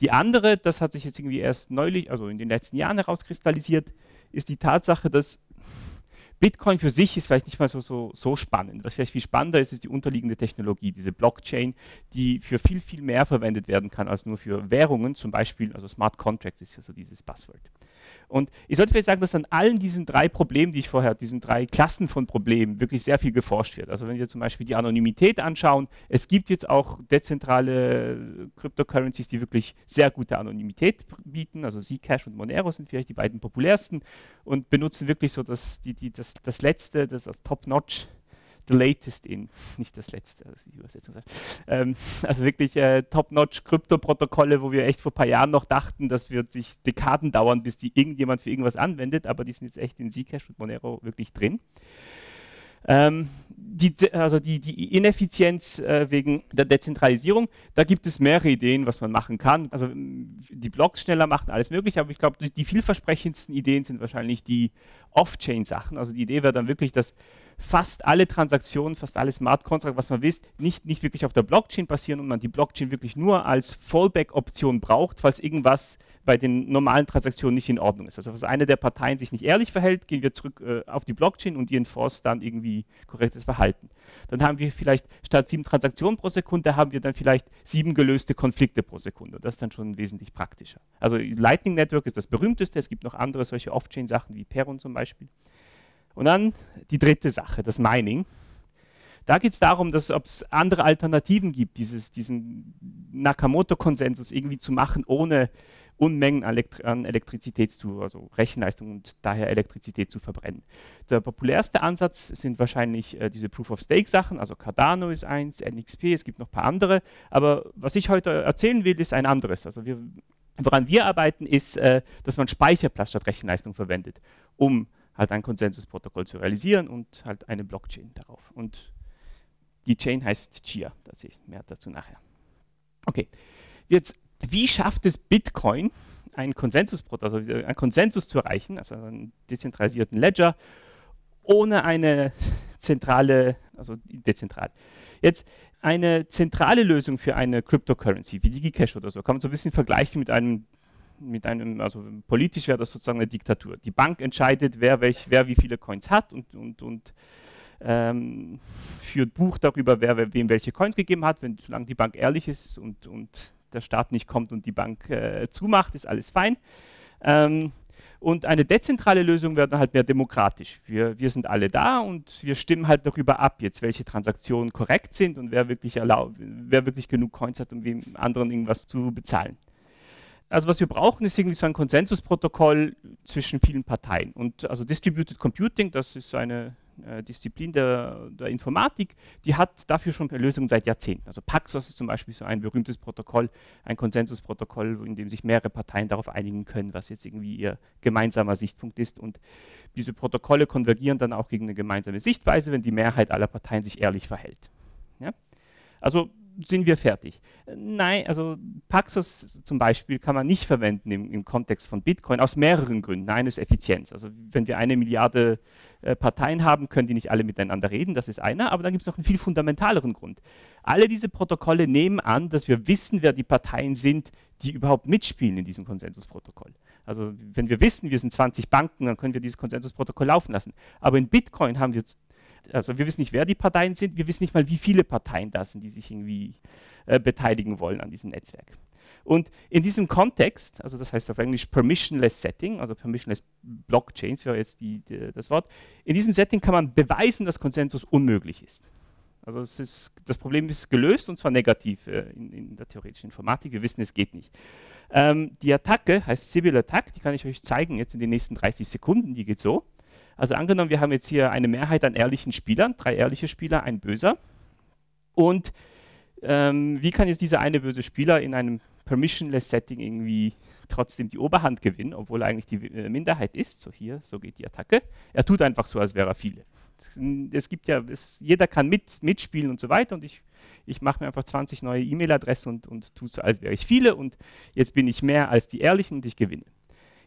die andere, das hat sich jetzt irgendwie erst neulich, also in den letzten Jahren herauskristallisiert, ist die Tatsache, dass Bitcoin für sich ist vielleicht nicht mal so, so, so spannend. Was vielleicht viel spannender ist, ist die unterliegende Technologie, diese Blockchain, die für viel, viel mehr verwendet werden kann als nur für Währungen, zum Beispiel, also Smart Contracts ist ja so dieses Buzzword. Und ich sollte vielleicht sagen, dass an allen diesen drei Problemen, die ich vorher, diesen drei Klassen von Problemen, wirklich sehr viel geforscht wird. Also wenn wir zum Beispiel die Anonymität anschauen, es gibt jetzt auch dezentrale Cryptocurrencies, die wirklich sehr gute Anonymität bieten. Also Zcash und Monero sind vielleicht die beiden populärsten und benutzen wirklich so das, die, die, das, das letzte, das als Top-Notch the latest in, nicht das letzte, das die Übersetzung. Ähm, also wirklich äh, top-notch Krypto-Protokolle, wo wir echt vor ein paar Jahren noch dachten, das wird sich Dekaden dauern, bis die irgendjemand für irgendwas anwendet, aber die sind jetzt echt in Zcash und Monero wirklich drin. Ähm, die, also die, die Ineffizienz äh, wegen der Dezentralisierung, da gibt es mehrere Ideen, was man machen kann. Also die Blocks schneller machen, alles mögliche, aber ich glaube, die vielversprechendsten Ideen sind wahrscheinlich die Off-Chain-Sachen. Also die Idee wäre dann wirklich, dass fast alle Transaktionen, fast alle Smart Contracts, was man wisst, nicht, nicht wirklich auf der Blockchain passieren und man die Blockchain wirklich nur als Fallback-Option braucht, falls irgendwas bei den normalen Transaktionen nicht in Ordnung ist. Also falls eine der Parteien sich nicht ehrlich verhält, gehen wir zurück äh, auf die Blockchain und die enforce dann irgendwie korrektes Verhalten. Dann haben wir vielleicht statt sieben Transaktionen pro Sekunde, haben wir dann vielleicht sieben gelöste Konflikte pro Sekunde. Das ist dann schon wesentlich praktischer. Also Lightning Network ist das berühmteste, es gibt noch andere solche Off-Chain-Sachen wie Peron zum Beispiel. Und dann die dritte Sache, das Mining. Da geht es darum, dass ob es andere Alternativen gibt, dieses, diesen Nakamoto-Konsensus irgendwie zu machen, ohne Unmengen an, Elektri an Elektrizität zu, also Rechenleistung und daher Elektrizität zu verbrennen. Der populärste Ansatz sind wahrscheinlich äh, diese Proof-of-Stake-Sachen, also Cardano ist eins, NXP, es gibt noch ein paar andere, aber was ich heute erzählen will, ist ein anderes. Also wir, woran wir arbeiten, ist, äh, dass man Speicherplatz statt Rechenleistung verwendet, um halt ein Konsensusprotokoll zu realisieren und halt eine Blockchain darauf. Und die Chain heißt Chia, da sehe ich mehr dazu nachher. Okay, jetzt, wie schafft es Bitcoin, einen Konsensusprotokoll, also einen Konsensus zu erreichen, also einen dezentralisierten Ledger, ohne eine zentrale, also dezentral. Jetzt eine zentrale Lösung für eine Cryptocurrency wie DigiCash oder so, kann man so ein bisschen vergleichen mit einem mit einem, also politisch wäre das sozusagen eine Diktatur. Die Bank entscheidet, wer, welch, wer wie viele Coins hat und, und, und ähm, führt Buch darüber, wer wem welche Coins gegeben hat. Wenn, solange die Bank ehrlich ist und, und der Staat nicht kommt und die Bank äh, zumacht, ist alles fein. Ähm, und eine dezentrale Lösung wäre dann halt mehr demokratisch. Wir, wir sind alle da und wir stimmen halt darüber ab, jetzt welche Transaktionen korrekt sind und wer wirklich, erlaub, wer wirklich genug Coins hat, um wem anderen irgendwas zu bezahlen. Also was wir brauchen, ist irgendwie so ein Konsensusprotokoll zwischen vielen Parteien. Und also Distributed Computing, das ist eine äh, Disziplin der, der, Informatik, die hat dafür schon Lösungen seit Jahrzehnten. Also Paxos ist zum Beispiel so ein berühmtes Protokoll, ein Konsensusprotokoll, in dem sich mehrere Parteien darauf einigen können, was jetzt irgendwie ihr gemeinsamer Sichtpunkt ist. Und diese Protokolle konvergieren dann auch gegen eine gemeinsame Sichtweise, wenn die Mehrheit aller Parteien sich ehrlich verhält. Ja? Also sind wir fertig. Nein, also Paxos zum Beispiel kann man nicht verwenden im, im, Kontext von Bitcoin aus mehreren Gründen. Eines Effizienz. Also wenn wir eine Milliarde äh, Parteien haben, können die nicht alle miteinander reden, das ist einer, aber dann gibt es noch einen viel fundamentaleren Grund. Alle diese Protokolle nehmen an, dass wir wissen, wer die Parteien sind, die überhaupt mitspielen in diesem Konsensusprotokoll. Also wenn wir wissen, wir sind 20 Banken, dann können wir dieses Konsensusprotokoll laufen lassen. Aber in Bitcoin haben wir also wir wissen nicht, wer die Parteien sind, wir wissen nicht mal, wie viele Parteien das sind, die sich irgendwie äh, beteiligen wollen an diesem Netzwerk. Und in diesem Kontext, also das heißt auf Englisch Permissionless Setting, also Permissionless Blockchains wäre jetzt die, die, das Wort, in diesem Setting kann man beweisen, dass Konsensus unmöglich ist. Also ist, das Problem ist gelöst und zwar negativ äh, in, in, der theoretischen Informatik. Wir wissen, es geht nicht. Ähm, die Attacke heißt Civil Attack, die kann ich euch zeigen jetzt in den nächsten 30 Sekunden. Die geht so. Also angenommen, wir haben jetzt hier eine Mehrheit an ehrlichen Spielern, drei ehrliche Spieler, ein böser. Und ähm, wie kann jetzt dieser eine böse Spieler in einem permissionless Setting irgendwie trotzdem die Oberhand gewinnen, obwohl eigentlich die äh, Minderheit ist? So hier, so geht die Attacke. Er tut einfach so, als wäre er viele. Es gibt ja, es, jeder kann mit, mitspielen und so weiter und ich, ich mache mir einfach 20 neue E-Mail-Adressen und, und tue so, als wäre ich viele und jetzt bin ich mehr als die Ehrlichen und ich gewinne.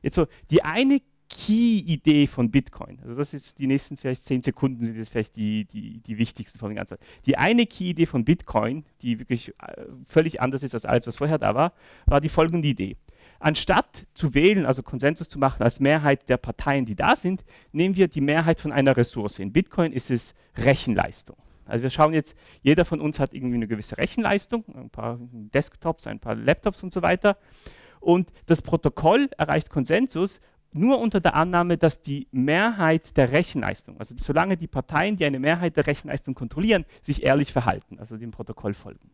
Jetzt so, die eine Key-Idee von Bitcoin. Also das ist die nächsten vielleicht zehn Sekunden sind jetzt vielleicht die, die, die wichtigsten von den ganzen. Die eine Key-Idee von Bitcoin, die wirklich äh, völlig anders ist als alles, was vorher da war, war die folgende Idee. Anstatt zu wählen, also Konsensus zu machen als Mehrheit der Parteien, die da sind, nehmen wir die Mehrheit von einer Ressource. In Bitcoin ist es Rechenleistung. Also wir schauen jetzt, jeder von uns hat irgendwie eine gewisse Rechenleistung, ein paar Desktops, ein paar Laptops und so weiter. Und das Protokoll erreicht Konsensus nur unter der Annahme, dass die Mehrheit der Rechenleistung, also solange die Parteien, die eine Mehrheit der Rechenleistung kontrollieren, sich ehrlich verhalten, also dem Protokoll folgen.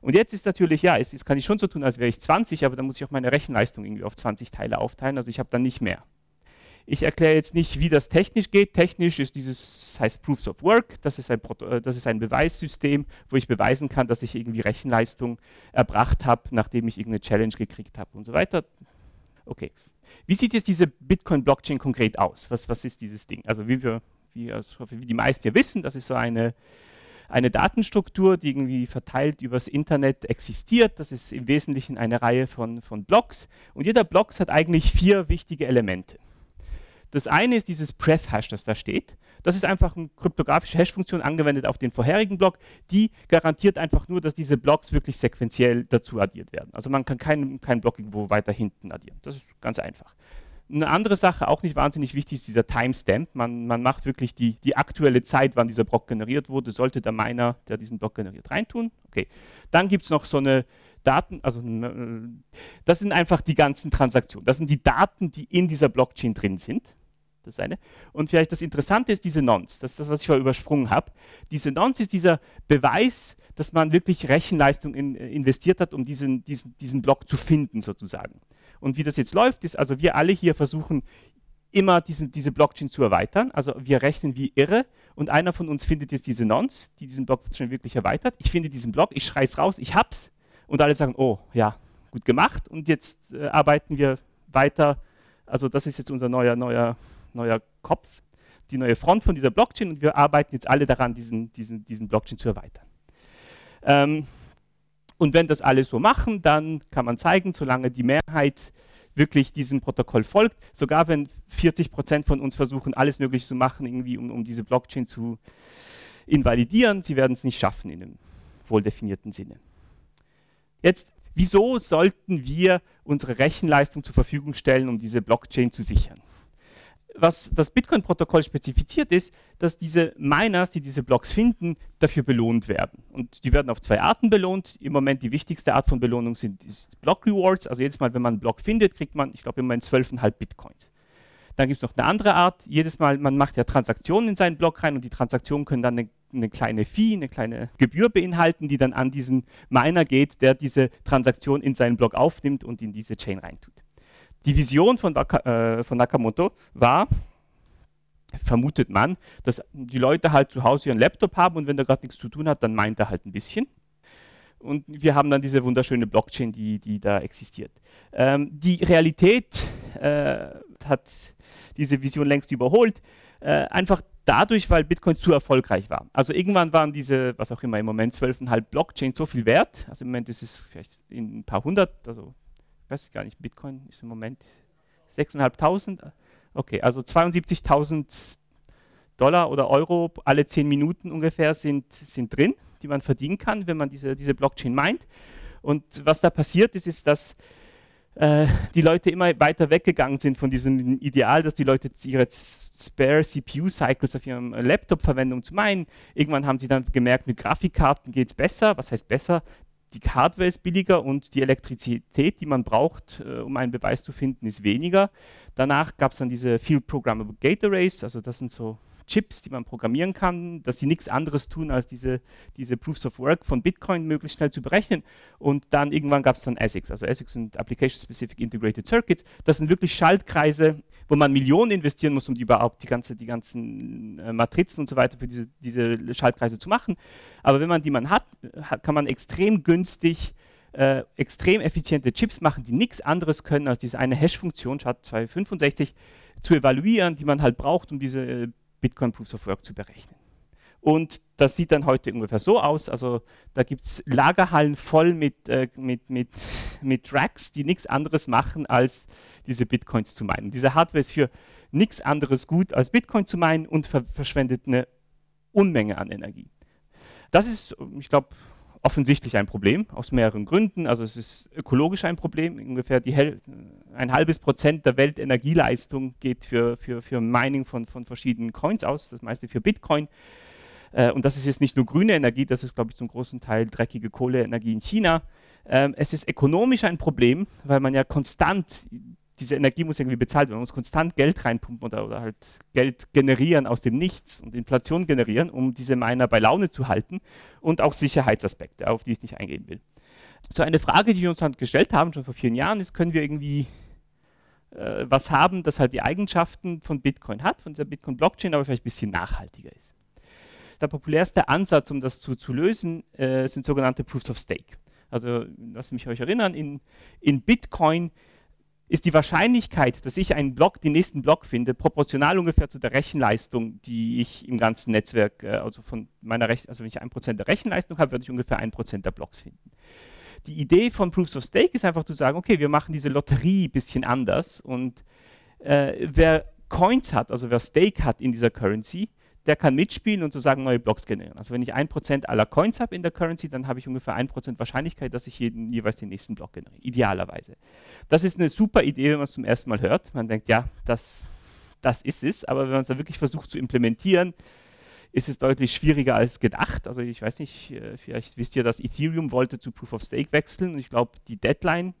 Und jetzt ist natürlich, ja, jetzt, jetzt kann ich schon so tun, als wäre ich 20, aber dann muss ich auch meine Rechenleistung irgendwie auf 20 Teile aufteilen, also ich habe dann nicht mehr. Ich erkläre jetzt nicht, wie das technisch geht. Technisch ist dieses, heißt Proofs of Work, das ist ein, äh, das ist ein Beweissystem, wo ich beweisen kann, dass ich irgendwie Rechenleistung erbracht habe, nachdem ich irgendeine Challenge gekriegt habe und so weiter. Okay, wie sieht jetzt diese Bitcoin-Blockchain konkret aus? Was, was ist dieses Ding? Also wie, wir, wie, also wie die meisten ja wissen, das ist so eine, eine Datenstruktur, die irgendwie verteilt übers Internet existiert. Das ist im Wesentlichen eine Reihe von, von Blocks. Und jeder Block hat eigentlich vier wichtige Elemente. Das eine ist dieses Pref-Hash, das da steht. Das ist einfach eine kryptografische Hash-Funktion angewendet auf den vorherigen Block. Die garantiert einfach nur, dass diese Blocks wirklich sequenziell dazu addiert werden. Also man kann keinen, keinen Block irgendwo weiter hinten addieren. Das ist ganz einfach. Eine andere Sache, auch nicht wahnsinnig wichtig, ist dieser Timestamp. Man, man macht wirklich die, die aktuelle Zeit, wann dieser Block generiert wurde, sollte der Miner, der diesen Block generiert, reintun. Okay. Dann gibt es noch so eine Daten, also das sind einfach die ganzen Transaktionen. Das sind die Daten, die in dieser Blockchain drin sind. Das eine. Und vielleicht das Interessante ist diese Nonce, das ist das, was ich vorher übersprungen habe. Diese Nonce ist dieser Beweis, dass man wirklich Rechenleistung in, äh, investiert hat, um diesen, diesen, diesen Block zu finden, sozusagen. Und wie das jetzt läuft, ist, also wir alle hier versuchen immer diesen, diese Blockchain zu erweitern. Also wir rechnen wie irre und einer von uns findet jetzt diese Nonce, die diesen Blockchain wirklich erweitert. Ich finde diesen Block, ich schreie es raus, ich hab's und alle sagen, oh ja, gut gemacht und jetzt äh, arbeiten wir weiter. Also das ist jetzt unser neuer, neuer neuer Kopf, die neue Front von dieser Blockchain und wir arbeiten jetzt alle daran, diesen, diesen, diesen Blockchain zu erweitern. Ähm, und wenn das alle so machen, dann kann man zeigen, solange die Mehrheit wirklich diesem Protokoll folgt, sogar wenn 40 Prozent von uns versuchen, alles Mögliche zu machen, irgendwie, um, um diese Blockchain zu invalidieren, sie werden es nicht schaffen in einem wohldefinierten Sinne. Jetzt, wieso sollten wir unsere Rechenleistung zur Verfügung stellen, um diese Blockchain zu sichern? Was das Bitcoin-Protokoll spezifiziert ist, dass diese Miners, die diese Blocks finden, dafür belohnt werden. Und die werden auf zwei Arten belohnt. Im Moment die wichtigste Art von Belohnung sind Block Rewards. Also jedes Mal, wenn man einen Block findet, kriegt man, ich glaube, immerhin 12,5 Bitcoins. Dann gibt es noch eine andere Art. Jedes Mal, man macht ja Transaktionen in seinen Block rein und die Transaktionen können dann eine, eine kleine Fee, eine kleine Gebühr beinhalten, die dann an diesen Miner geht, der diese Transaktion in seinen Block aufnimmt und in diese Chain reintut. Die Vision von, äh, von Nakamoto war, vermutet man, dass die Leute halt zu Hause ihren Laptop haben und wenn der gerade nichts zu tun hat, dann meint er halt ein bisschen. Und wir haben dann diese wunderschöne Blockchain, die, die da existiert. Ähm, die Realität äh, hat diese Vision längst überholt. Äh, einfach dadurch, weil Bitcoin zu erfolgreich war. Also irgendwann waren diese, was auch immer im Moment 12,5 Blockchains so viel wert. Also im Moment ist es vielleicht in ein paar hundert, also ich weiß gar nicht, Bitcoin ist im Moment 6.500. Okay, also 72.000 Dollar oder Euro alle 10 Minuten ungefähr sind, sind drin, die man verdienen kann, wenn man diese, diese Blockchain meint. Und was da passiert ist, ist, dass äh, die Leute immer weiter weggegangen sind von diesem Ideal, dass die Leute ihre Spare CPU-Cycles auf ihrem Laptop verwenden, um zu meinen. Irgendwann haben sie dann gemerkt, mit Grafikkarten geht es besser. Was heißt besser? Die Hardware ist billiger und die Elektrizität, die man braucht, äh, um einen Beweis zu finden, ist weniger. Danach gab es dann diese Field Programmable Gate Arrays, also das sind so Chips, die man programmieren kann, dass sie nichts anderes tun, als diese, diese Proofs of Work von Bitcoin möglichst schnell zu berechnen. Und dann irgendwann gab es dann ASICs, also ASICs sind Application Specific Integrated Circuits. Das sind wirklich Schaltkreise, wo man Millionen investieren muss, um die überhaupt die, ganze, die ganzen äh, Matrizen und so weiter für diese, diese Schaltkreise zu machen. Aber wenn man die man hat, kann man extrem günstig äh, extrem effiziente Chips machen, die nichts anderes können, als diese eine Hash-Funktion, SHA-265, zu evaluieren, die man halt braucht, um diese äh, Bitcoin Proofs of Work zu berechnen. Und das sieht dann heute ungefähr so aus. Also da gibt es Lagerhallen voll mit, äh, mit, mit, mit Racks, die nichts anderes machen, als diese Bitcoins zu meinen. Diese Hardware ist für nichts anderes gut, als Bitcoin zu meinen und ver verschwendet eine Unmenge an Energie. Das ist, ich glaube, offensichtlich ein Problem aus mehreren Gründen. Also es ist ökologisch ein Problem. Ungefähr ein halbes Prozent der Weltenergieleistung geht für, für, für Mining von, von verschiedenen Coins aus, das meiste für Bitcoin. Äh, und das ist jetzt nicht nur grüne Energie, das ist, glaube ich, zum großen Teil dreckige Kohleenergie in China. Ähm, es ist ökonomisch ein Problem, weil man ja konstant diese Energie muss irgendwie bezahlt werden. Man muss konstant Geld reinpumpen oder, oder, halt Geld generieren aus dem Nichts und Inflation generieren, um diese Miner bei Laune zu halten und auch Sicherheitsaspekte, auf die ich nicht eingehen will. So eine Frage, die wir uns dann gestellt haben, schon vor vielen Jahren, ist, können wir irgendwie äh, was haben, das halt die Eigenschaften von Bitcoin hat, von dieser Bitcoin-Blockchain, aber vielleicht ein bisschen nachhaltiger ist. Der populärste Ansatz, um das zu, zu lösen, äh, sind sogenannte Proofs of Stake. Also, lasst mich euch erinnern, in, in Bitcoin ist die Wahrscheinlichkeit, dass ich einen Block, den nächsten Block finde, proportional ungefähr zu der Rechenleistung, die ich im ganzen Netzwerk, äh, also von meiner Rech also wenn ich 1% der Rechenleistung habe, werde ich ungefähr 1% der Blocks finden. Die Idee von Proofs of Stake ist einfach zu sagen, okay, wir machen diese Lotterie ein bisschen anders und äh, wer Coins hat, also wer Stake hat in dieser Currency, der kann mitspielen und sozusagen neue Blocks generieren. Also wenn ich 1% aller Coins habe in der Currency, dann habe ich ungefähr 1% Wahrscheinlichkeit, dass ich jeden, jeweils den nächsten Block generiere, idealerweise. Das ist eine super Idee, wenn man es zum ersten Mal hört. Man denkt, ja, das, das ist es, aber wenn man es dann wirklich versucht zu implementieren, ist es deutlich schwieriger als gedacht. Also ich weiß nicht, äh, vielleicht wisst ihr, dass Ethereum wollte zu Proof of Stake wechseln und ich glaube, die Deadline,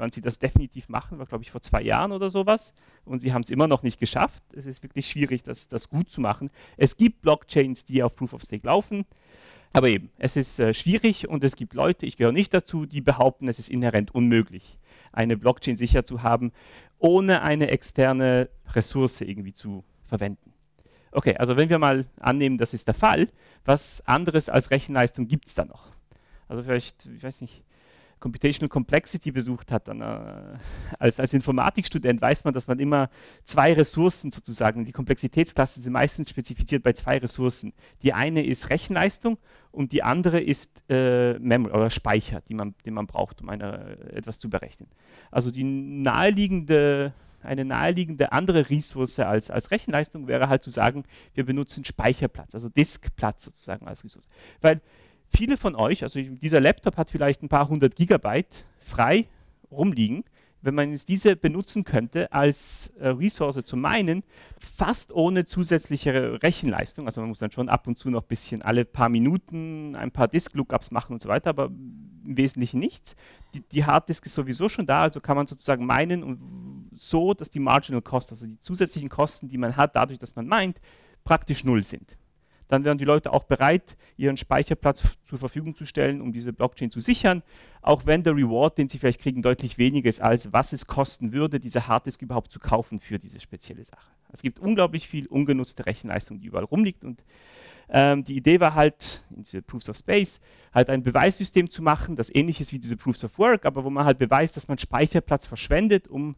wann sie das definitiv machen, war, glaube ich, vor zwei Jahren oder sowas. Und sie haben es immer noch nicht geschafft. Es ist wirklich schwierig, das, das gut zu machen. Es gibt Blockchains, die auf Proof of Stake laufen. Aber eben, es ist äh, schwierig und es gibt Leute, ich gehöre nicht dazu, die behaupten, es ist inhärent unmöglich, eine Blockchain sicher zu haben, ohne eine externe Ressource irgendwie zu verwenden. Okay, also wenn wir mal annehmen, das ist der Fall, was anderes als Rechenleistung gibt es da noch? Also vielleicht, ich weiß nicht, Computational Complexity besucht hat, dann, äh, als, als Informatikstudent weiß man, dass man immer zwei Ressourcen sozusagen, die Komplexitätsklassen sind meistens spezifiziert bei zwei Ressourcen. Die eine ist Rechenleistung und die andere ist äh, Memory oder Speicher, die man, den man braucht, um eine, etwas zu berechnen. Also die naheliegende eine naheliegende andere Ressource als, als Rechenleistung wäre halt zu sagen, wir benutzen Speicherplatz, also Diskplatz sozusagen als Ressource. Weil viele von euch, also dieser Laptop hat vielleicht ein paar hundert Gigabyte frei rumliegen. Wenn man jetzt diese benutzen könnte als äh, Ressource zu meinen, fast ohne zusätzliche Rechenleistung, also man muss dann schon ab und zu noch ein bisschen alle paar Minuten ein paar Disk-Lookups machen und so weiter, aber im Wesentlichen nichts. Die, die Harddisk ist sowieso schon da, also kann man sozusagen meinen und so, dass die Marginal Cost, also die zusätzlichen Kosten, die man hat, dadurch, dass man meint, praktisch null sind dann wären die Leute auch bereit, ihren Speicherplatz zur Verfügung zu stellen, um diese Blockchain zu sichern, auch wenn der Reward, den sie vielleicht kriegen, deutlich weniger ist, als was es kosten würde, diese Harddisk überhaupt zu kaufen für diese spezielle Sache. Es gibt unglaublich viel ungenutzte Rechenleistung, die überall rumliegt und ähm, die Idee war halt, in diese Proofs of Space, halt ein Beweissystem zu machen, das ähnlich ist wie diese Proofs of Work, aber wo man halt beweist, dass man Speicherplatz verschwendet, um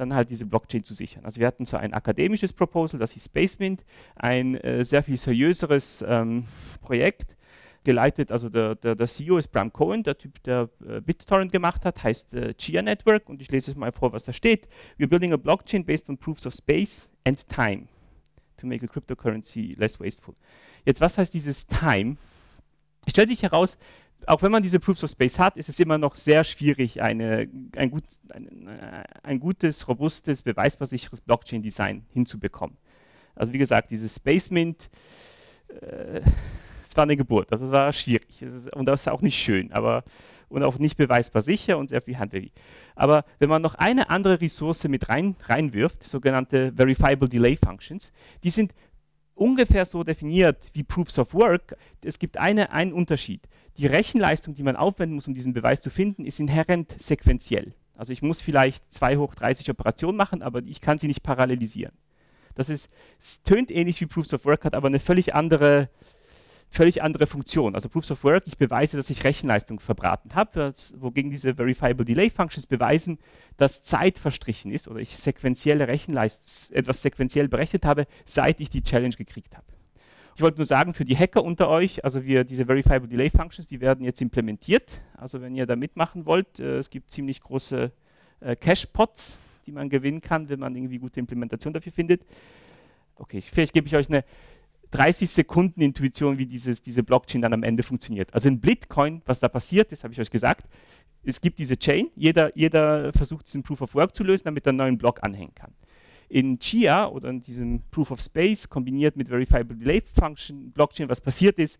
dann halt diese Blockchain zu sichern. Also wir hatten so ein akademisches Proposal, das hieß Spacemint, ein äh, sehr viel seriöseres ähm, Projekt, geleitet, also der, der, der, CEO ist Bram Cohen, der Typ, der äh, BitTorrent gemacht hat, heißt äh, Chia Network und ich lese es mal vor, was da steht. We're building a blockchain based on proofs of space and time to make a cryptocurrency less wasteful. Jetzt, was heißt dieses Time? Es stellt sich heraus, auch wenn man diese Proofs of Space hat, ist es immer noch sehr schwierig, eine, ein, gut, ein, ein, gutes, robustes, beweisbar sicheres Blockchain-Design hinzubekommen. Also wie gesagt, dieses Spacemint, äh, es war eine Geburt, das war schwierig und das ist auch nicht schön, aber und auch nicht beweisbar sicher und sehr viel handwerklich. Aber wenn man noch eine andere Ressource mit rein, reinwirft, sogenannte Verifiable Delay Functions, die sind ungefähr so definiert wie Proofs of Work. Es gibt eine, einen Unterschied. Die Rechenleistung, die man aufwenden muss, um diesen Beweis zu finden, ist inhärent sequenziell. Also ich muss vielleicht 2 hoch 30 Operationen machen, aber ich kann sie nicht parallelisieren. Das ist, es tönt ähnlich wie Proofs of Work, hat aber eine völlig andere völlig andere Funktion. Also Proofs of Work, ich beweise, dass ich Rechenleistung verbraten habe, wogegen diese Verifiable Delay Functions beweisen, dass Zeit verstrichen ist oder ich sequenzielle Rechenleistung, etwas sequenziell berechnet habe, seit ich die Challenge gekriegt habe. Ich wollte nur sagen, für die Hacker unter euch, also wir, diese Verifiable Delay Functions, die werden jetzt implementiert. Also wenn ihr da mitmachen wollt, äh, es gibt ziemlich große äh, Cache-Pots, die man gewinnen kann, wenn man irgendwie gute Implementation dafür findet. Okay, vielleicht gebe ich euch eine 30 Sekunden Intuition, wie dieses, diese Blockchain dann am Ende funktioniert. Also in Bitcoin, was da passiert ist, habe ich euch gesagt, es gibt diese Chain, jeder, jeder versucht diesen Proof of Work zu lösen, damit er einen neuen Block anhängen kann. In Chia oder in diesem Proof of Space kombiniert mit Verifiable Delay Function Blockchain, was passiert ist,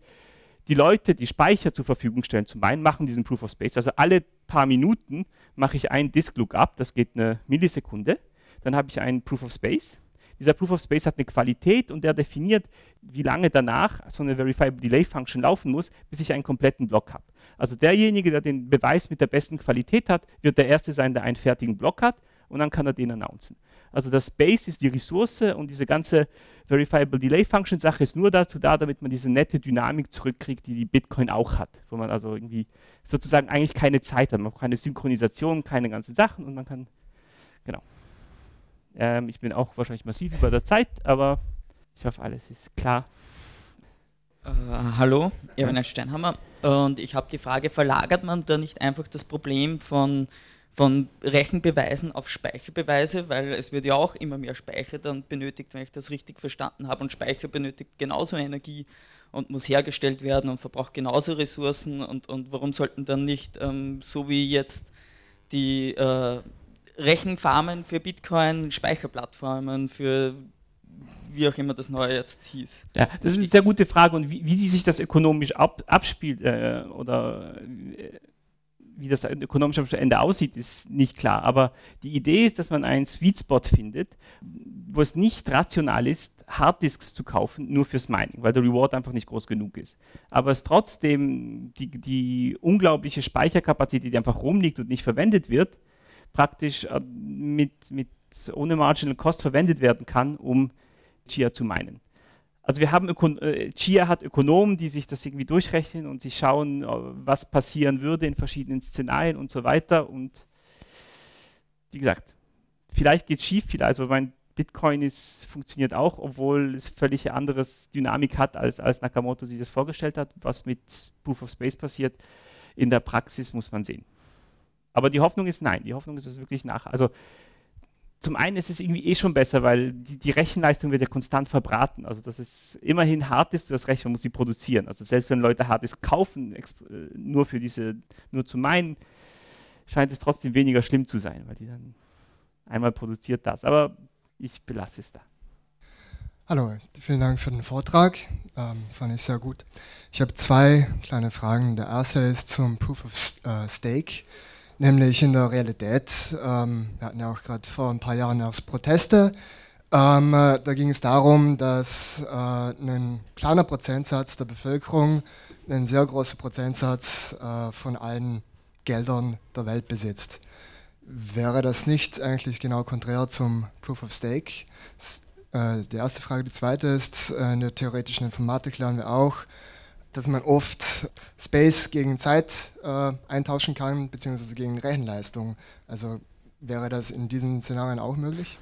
die Leute, die Speicher zur Verfügung stellen, zum einen machen diesen Proof of Space. Also alle paar Minuten mache ich einen Disk Lookup, das geht eine Millisekunde. Dann habe ich einen Proof of Space dieser Proof of Space hat eine Qualität und der definiert, wie lange danach so eine Verifiable Delay Function laufen muss, bis ich einen kompletten Block habe. Also derjenige, der den Beweis mit der besten Qualität hat, wird der Erste sein, der einen fertigen Block hat und dann kann er den announcen. Also das Space ist die Ressource und diese ganze Verifiable Delay Function Sache ist nur dazu da, damit man diese nette Dynamik zurückkriegt, die die Bitcoin auch hat, wo man also irgendwie sozusagen eigentlich keine Zeit hat, man braucht keine Synchronisation, keine ganzen Sachen und man kann, genau. Ähm, ich bin auch wahrscheinlich massiv über der Zeit, aber ich hoffe, alles ist klar. Äh, hallo, ich bin ein Steinhammer und ich habe die Frage, verlagert man da nicht einfach das Problem von, von Rechenbeweisen auf Speicherbeweise, weil es wird ja auch immer mehr Speicher dann benötigt, wenn ich das richtig verstanden habe. Und Speicher benötigt genauso Energie und muss hergestellt werden und verbraucht genauso Ressourcen. Und, und warum sollten dann nicht ähm, so wie jetzt die äh, Rechenfarmen für Bitcoin, Speicherplattformen für wie auch immer das neue jetzt hieß. Ja, das ist eine sehr gute Frage und wie, wie sich das ökonomisch ab, abspielt äh, oder äh, wie das ökonomisch am Ende aussieht, ist nicht klar. Aber die Idee ist, dass man einen Sweet Spot findet, wo es nicht rational ist, Harddisks zu kaufen, nur fürs Mining, weil der Reward einfach nicht groß genug ist. Aber es trotzdem die, die unglaubliche Speicherkapazität, die einfach rumliegt und nicht verwendet wird, praktisch äh, mit, mit ohne Marginal Cost verwendet werden kann, um Chia zu meinen. Also wir haben Ökon äh, Chia hat Ökonomen, die sich das irgendwie durchrechnen und sich schauen, äh, was passieren würde in verschiedenen Szenarien und so weiter. Und wie gesagt, vielleicht geht es schief, vielleicht, also mein Bitcoin ist, funktioniert auch, obwohl es völlig anderes Dynamik hat, als, als Nakamoto sich das vorgestellt hat. Was mit Proof of Space passiert, in der Praxis muss man sehen. Aber die Hoffnung ist nein. Die Hoffnung ist es wirklich nach. Also zum einen ist es irgendwie eh schon besser, weil die, die, Rechenleistung wird ja konstant verbraten. Also dass es immerhin hart ist, du hast recht, man muss sie produzieren. Also selbst wenn Leute Harddisk kaufen, äh, nur für diese, nur zu meinen, scheint es trotzdem weniger schlimm zu sein, weil die dann einmal produziert das. Aber ich belasse es da. Hallo, vielen Dank für den Vortrag. Ähm, fand ich sehr gut. Ich habe zwei kleine Fragen. Der erste ist zum Proof of uh, Stake. Nämlich in der Realität, ähm, wir hatten ja auch gerade vor ein paar Jahren erst Proteste, ähm, äh, da ging es darum, dass äh, ein kleiner Prozentsatz der Bevölkerung einen sehr großen Prozentsatz äh, von allen Geldern der Welt besitzt. Wäre das nicht eigentlich genau konträr zum Proof of Stake? Äh, die erste Frage. Die zweite ist, äh, in der theoretischen Informatik lernen wir auch, dass man oft Space gegen Zeit äh, eintauschen kann, beziehungsweise gegen Rechenleistung. Also Wäre das in diesen Szenarien auch möglich?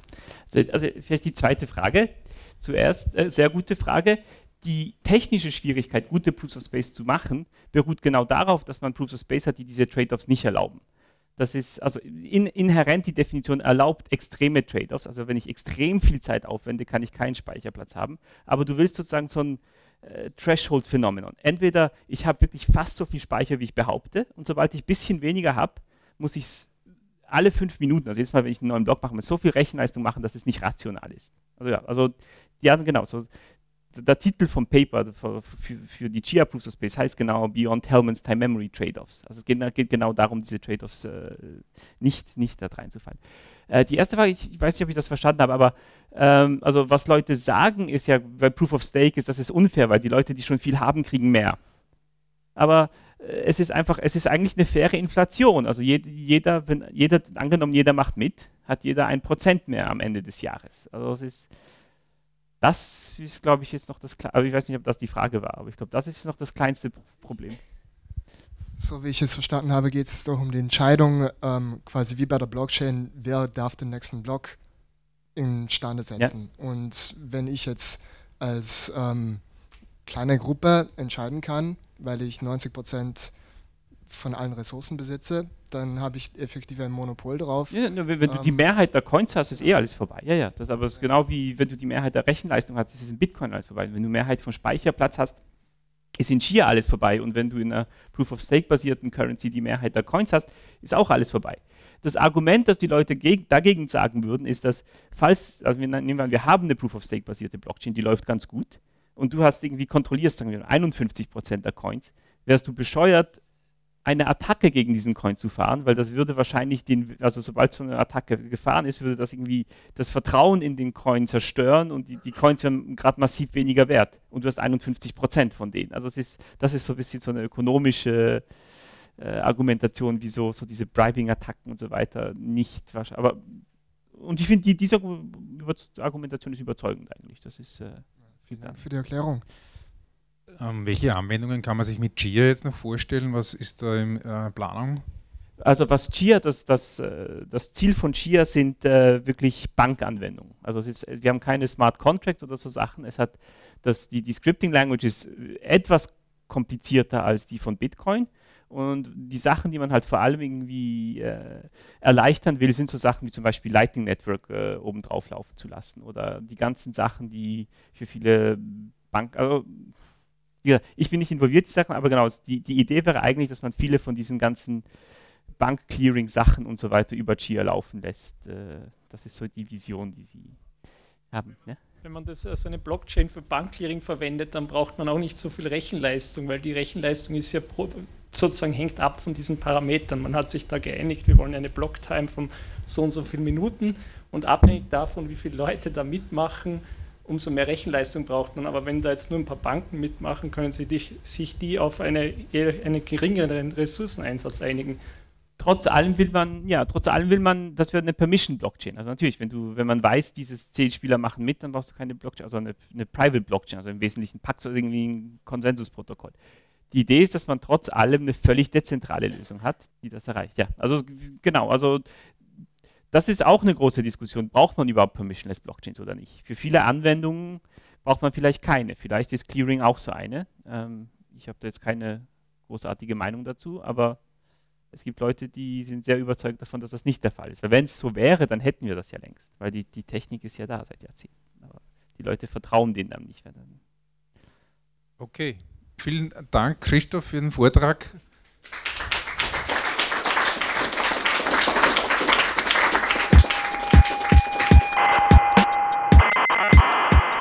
Also vielleicht die zweite Frage. Zuerst, äh, sehr gute Frage. Die technische Schwierigkeit, gute Proofs of Space zu machen, beruht genau darauf, dass man Proofs of Space hat, die diese Trade-offs nicht erlauben. Das ist also in, inhärent die Definition erlaubt extreme Trade-offs. Also wenn ich extrem viel Zeit aufwende, kann ich keinen Speicherplatz haben. Aber du willst sozusagen so ein äh, Threshold-Phänomenon. Entweder ich habe wirklich fast so viel Speicher, wie ich behaupte, und sobald ich ein bisschen weniger habe, muss ich es alle fünf Minuten, also jedes Mal, wenn ich einen neuen Block mache, mit so viel Rechenleistung machen, dass es nicht rational ist. Also ja, also ja, genau, so der Titel vom Paper für, für, für die GIA Proofs of Space heißt genau Beyond Hellman's Time Memory Trade-offs. Also es geht, geht, genau darum, diese Trade-offs äh, nicht, nicht da reinzufallen. Äh, die erste Frage, ich, ich, weiß nicht, ob ich das verstanden habe, aber ähm, also was Leute sagen, ist ja bei Proof of Stake, ist, das ist unfair, weil die Leute, die schon viel haben, kriegen mehr. Aber äh, es ist einfach, es ist eigentlich eine faire Inflation. Also jeder, wenn jeder, angenommen jeder macht mit, hat jeder ein Prozent mehr am Ende des Jahres. Also es ist das ist, glaube ich, jetzt noch das, aber ich weiß nicht, ob das die Frage war, aber ich glaube, das ist noch das kleinste Problem. So wie ich es verstanden habe, geht es doch um die Entscheidung, ähm, quasi wie bei der Blockchain, wer darf den nächsten Block instande setzen. Ja. Und wenn ich jetzt als ähm, kleine Gruppe entscheiden kann, weil ich 90 Prozent von allen Ressourcen besitze, dann habe ich effektiv ein Monopol drauf. Ja, wenn, ähm, du die ähm, Mehrheit der Coins hast, ist eh alles vorbei. Ja, ja. Das aber ist genau wie wenn du die Mehrheit der Rechenleistung hast, ist es in Bitcoin alles vorbei. Wenn du Mehrheit von Speicherplatz hast, ist in Chia alles vorbei. Und wenn du in einer Proof of Stake basierten Currency die Mehrheit der Coins hast, ist auch alles vorbei. Das Argument, das die Leute dagegen sagen würden, ist, dass falls, also wir nehmen an, wir haben eine Proof of Stake basierte Blockchain, die läuft ganz gut und du hast irgendwie kontrollierst, sagen wir, 51% der Coins, wärst du bescheuert, eine Attacke gegen diesen Coin zu fahren, weil das würde wahrscheinlich den, also sobald so eine Attacke gefahren ist, würde das irgendwie das Vertrauen in den Coin zerstören und die, die Coins werden gerade massiv weniger wert und du hast 51 Prozent von denen. Also das ist, das ist so ein bisschen so eine ökonomische äh, Argumentation, wieso so diese Bribing-Attacken und so weiter nicht wahrscheinlich. Aber und ich finde, die, diese Argumentation ist überzeugend eigentlich. Das ist äh, Vielen Dank für die Erklärung. Ähm, welche Anwendungen kann man sich mit Chia jetzt noch vorstellen? Was ist da in äh, Planung? Also was Chia, das, das, äh, das Ziel von Chia sind äh, wirklich Bankanwendungen. Also ist, wir haben keine Smart Contracts oder so Sachen. Es hat das, die, die Scripting Language ist etwas komplizierter als die von Bitcoin. Und die Sachen, die man halt vor allem irgendwie äh, erleichtern will, sind so Sachen wie zum Beispiel Lightning Network äh, obendrauf laufen zu lassen oder die ganzen Sachen, die für viele Banken, also ja, ich bin nicht involviert, die Sachen, aber genau, die, die Idee wäre eigentlich, dass man viele von diesen ganzen Bank-Clearing-Sachen und so weiter über Chia laufen lässt. Äh, das ist so die Vision, die sie haben. Ja? Wenn man das als eine Blockchain für Bankclearing verwendet, dann braucht man auch nicht so viel Rechenleistung, weil die Rechenleistung ist ja sozusagen hängt ab von diesen Parametern. Man hat sich da geeinigt, wir wollen eine Blocktime von so und so vielen Minuten und abhängig davon, wie viele Leute da mitmachen, umso mehr Rechenleistung braucht man. Aber wenn da jetzt nur ein paar Banken mitmachen, können sie dich, sich die auf eine, einen geringeren Ressourceneinsatz einigen. Trotz allem will man, ja, trotz allem will man, das wird eine Permission-Blockchain. Also natürlich, wenn du, wenn man weiß, diese zehn Spieler machen mit, dann brauchst du keine Blockchain, also eine, eine Private Blockchain, also im Wesentlichen Pax oder irgendwie ein Konsensusprotokoll. Die Idee ist, dass man trotz allem eine völlig dezentrale Lösung hat, die das erreicht. Ja, also genau, also das ist auch eine große Diskussion. Braucht man überhaupt Permissionless Blockchains oder nicht? Für viele Anwendungen braucht man vielleicht keine. Vielleicht ist Clearing auch so eine. Ähm, ich habe da jetzt keine großartige Meinung dazu, aber es gibt Leute, die sind sehr überzeugt davon, dass das nicht der Fall ist. Weil wenn es so wäre, dann hätten wir das ja längst. Weil die, die Technik ist ja da seit Jahrzehnten. Aber die Leute vertrauen denen dann nicht. Okay. Vielen Dank, Christoph, für den Vortrag.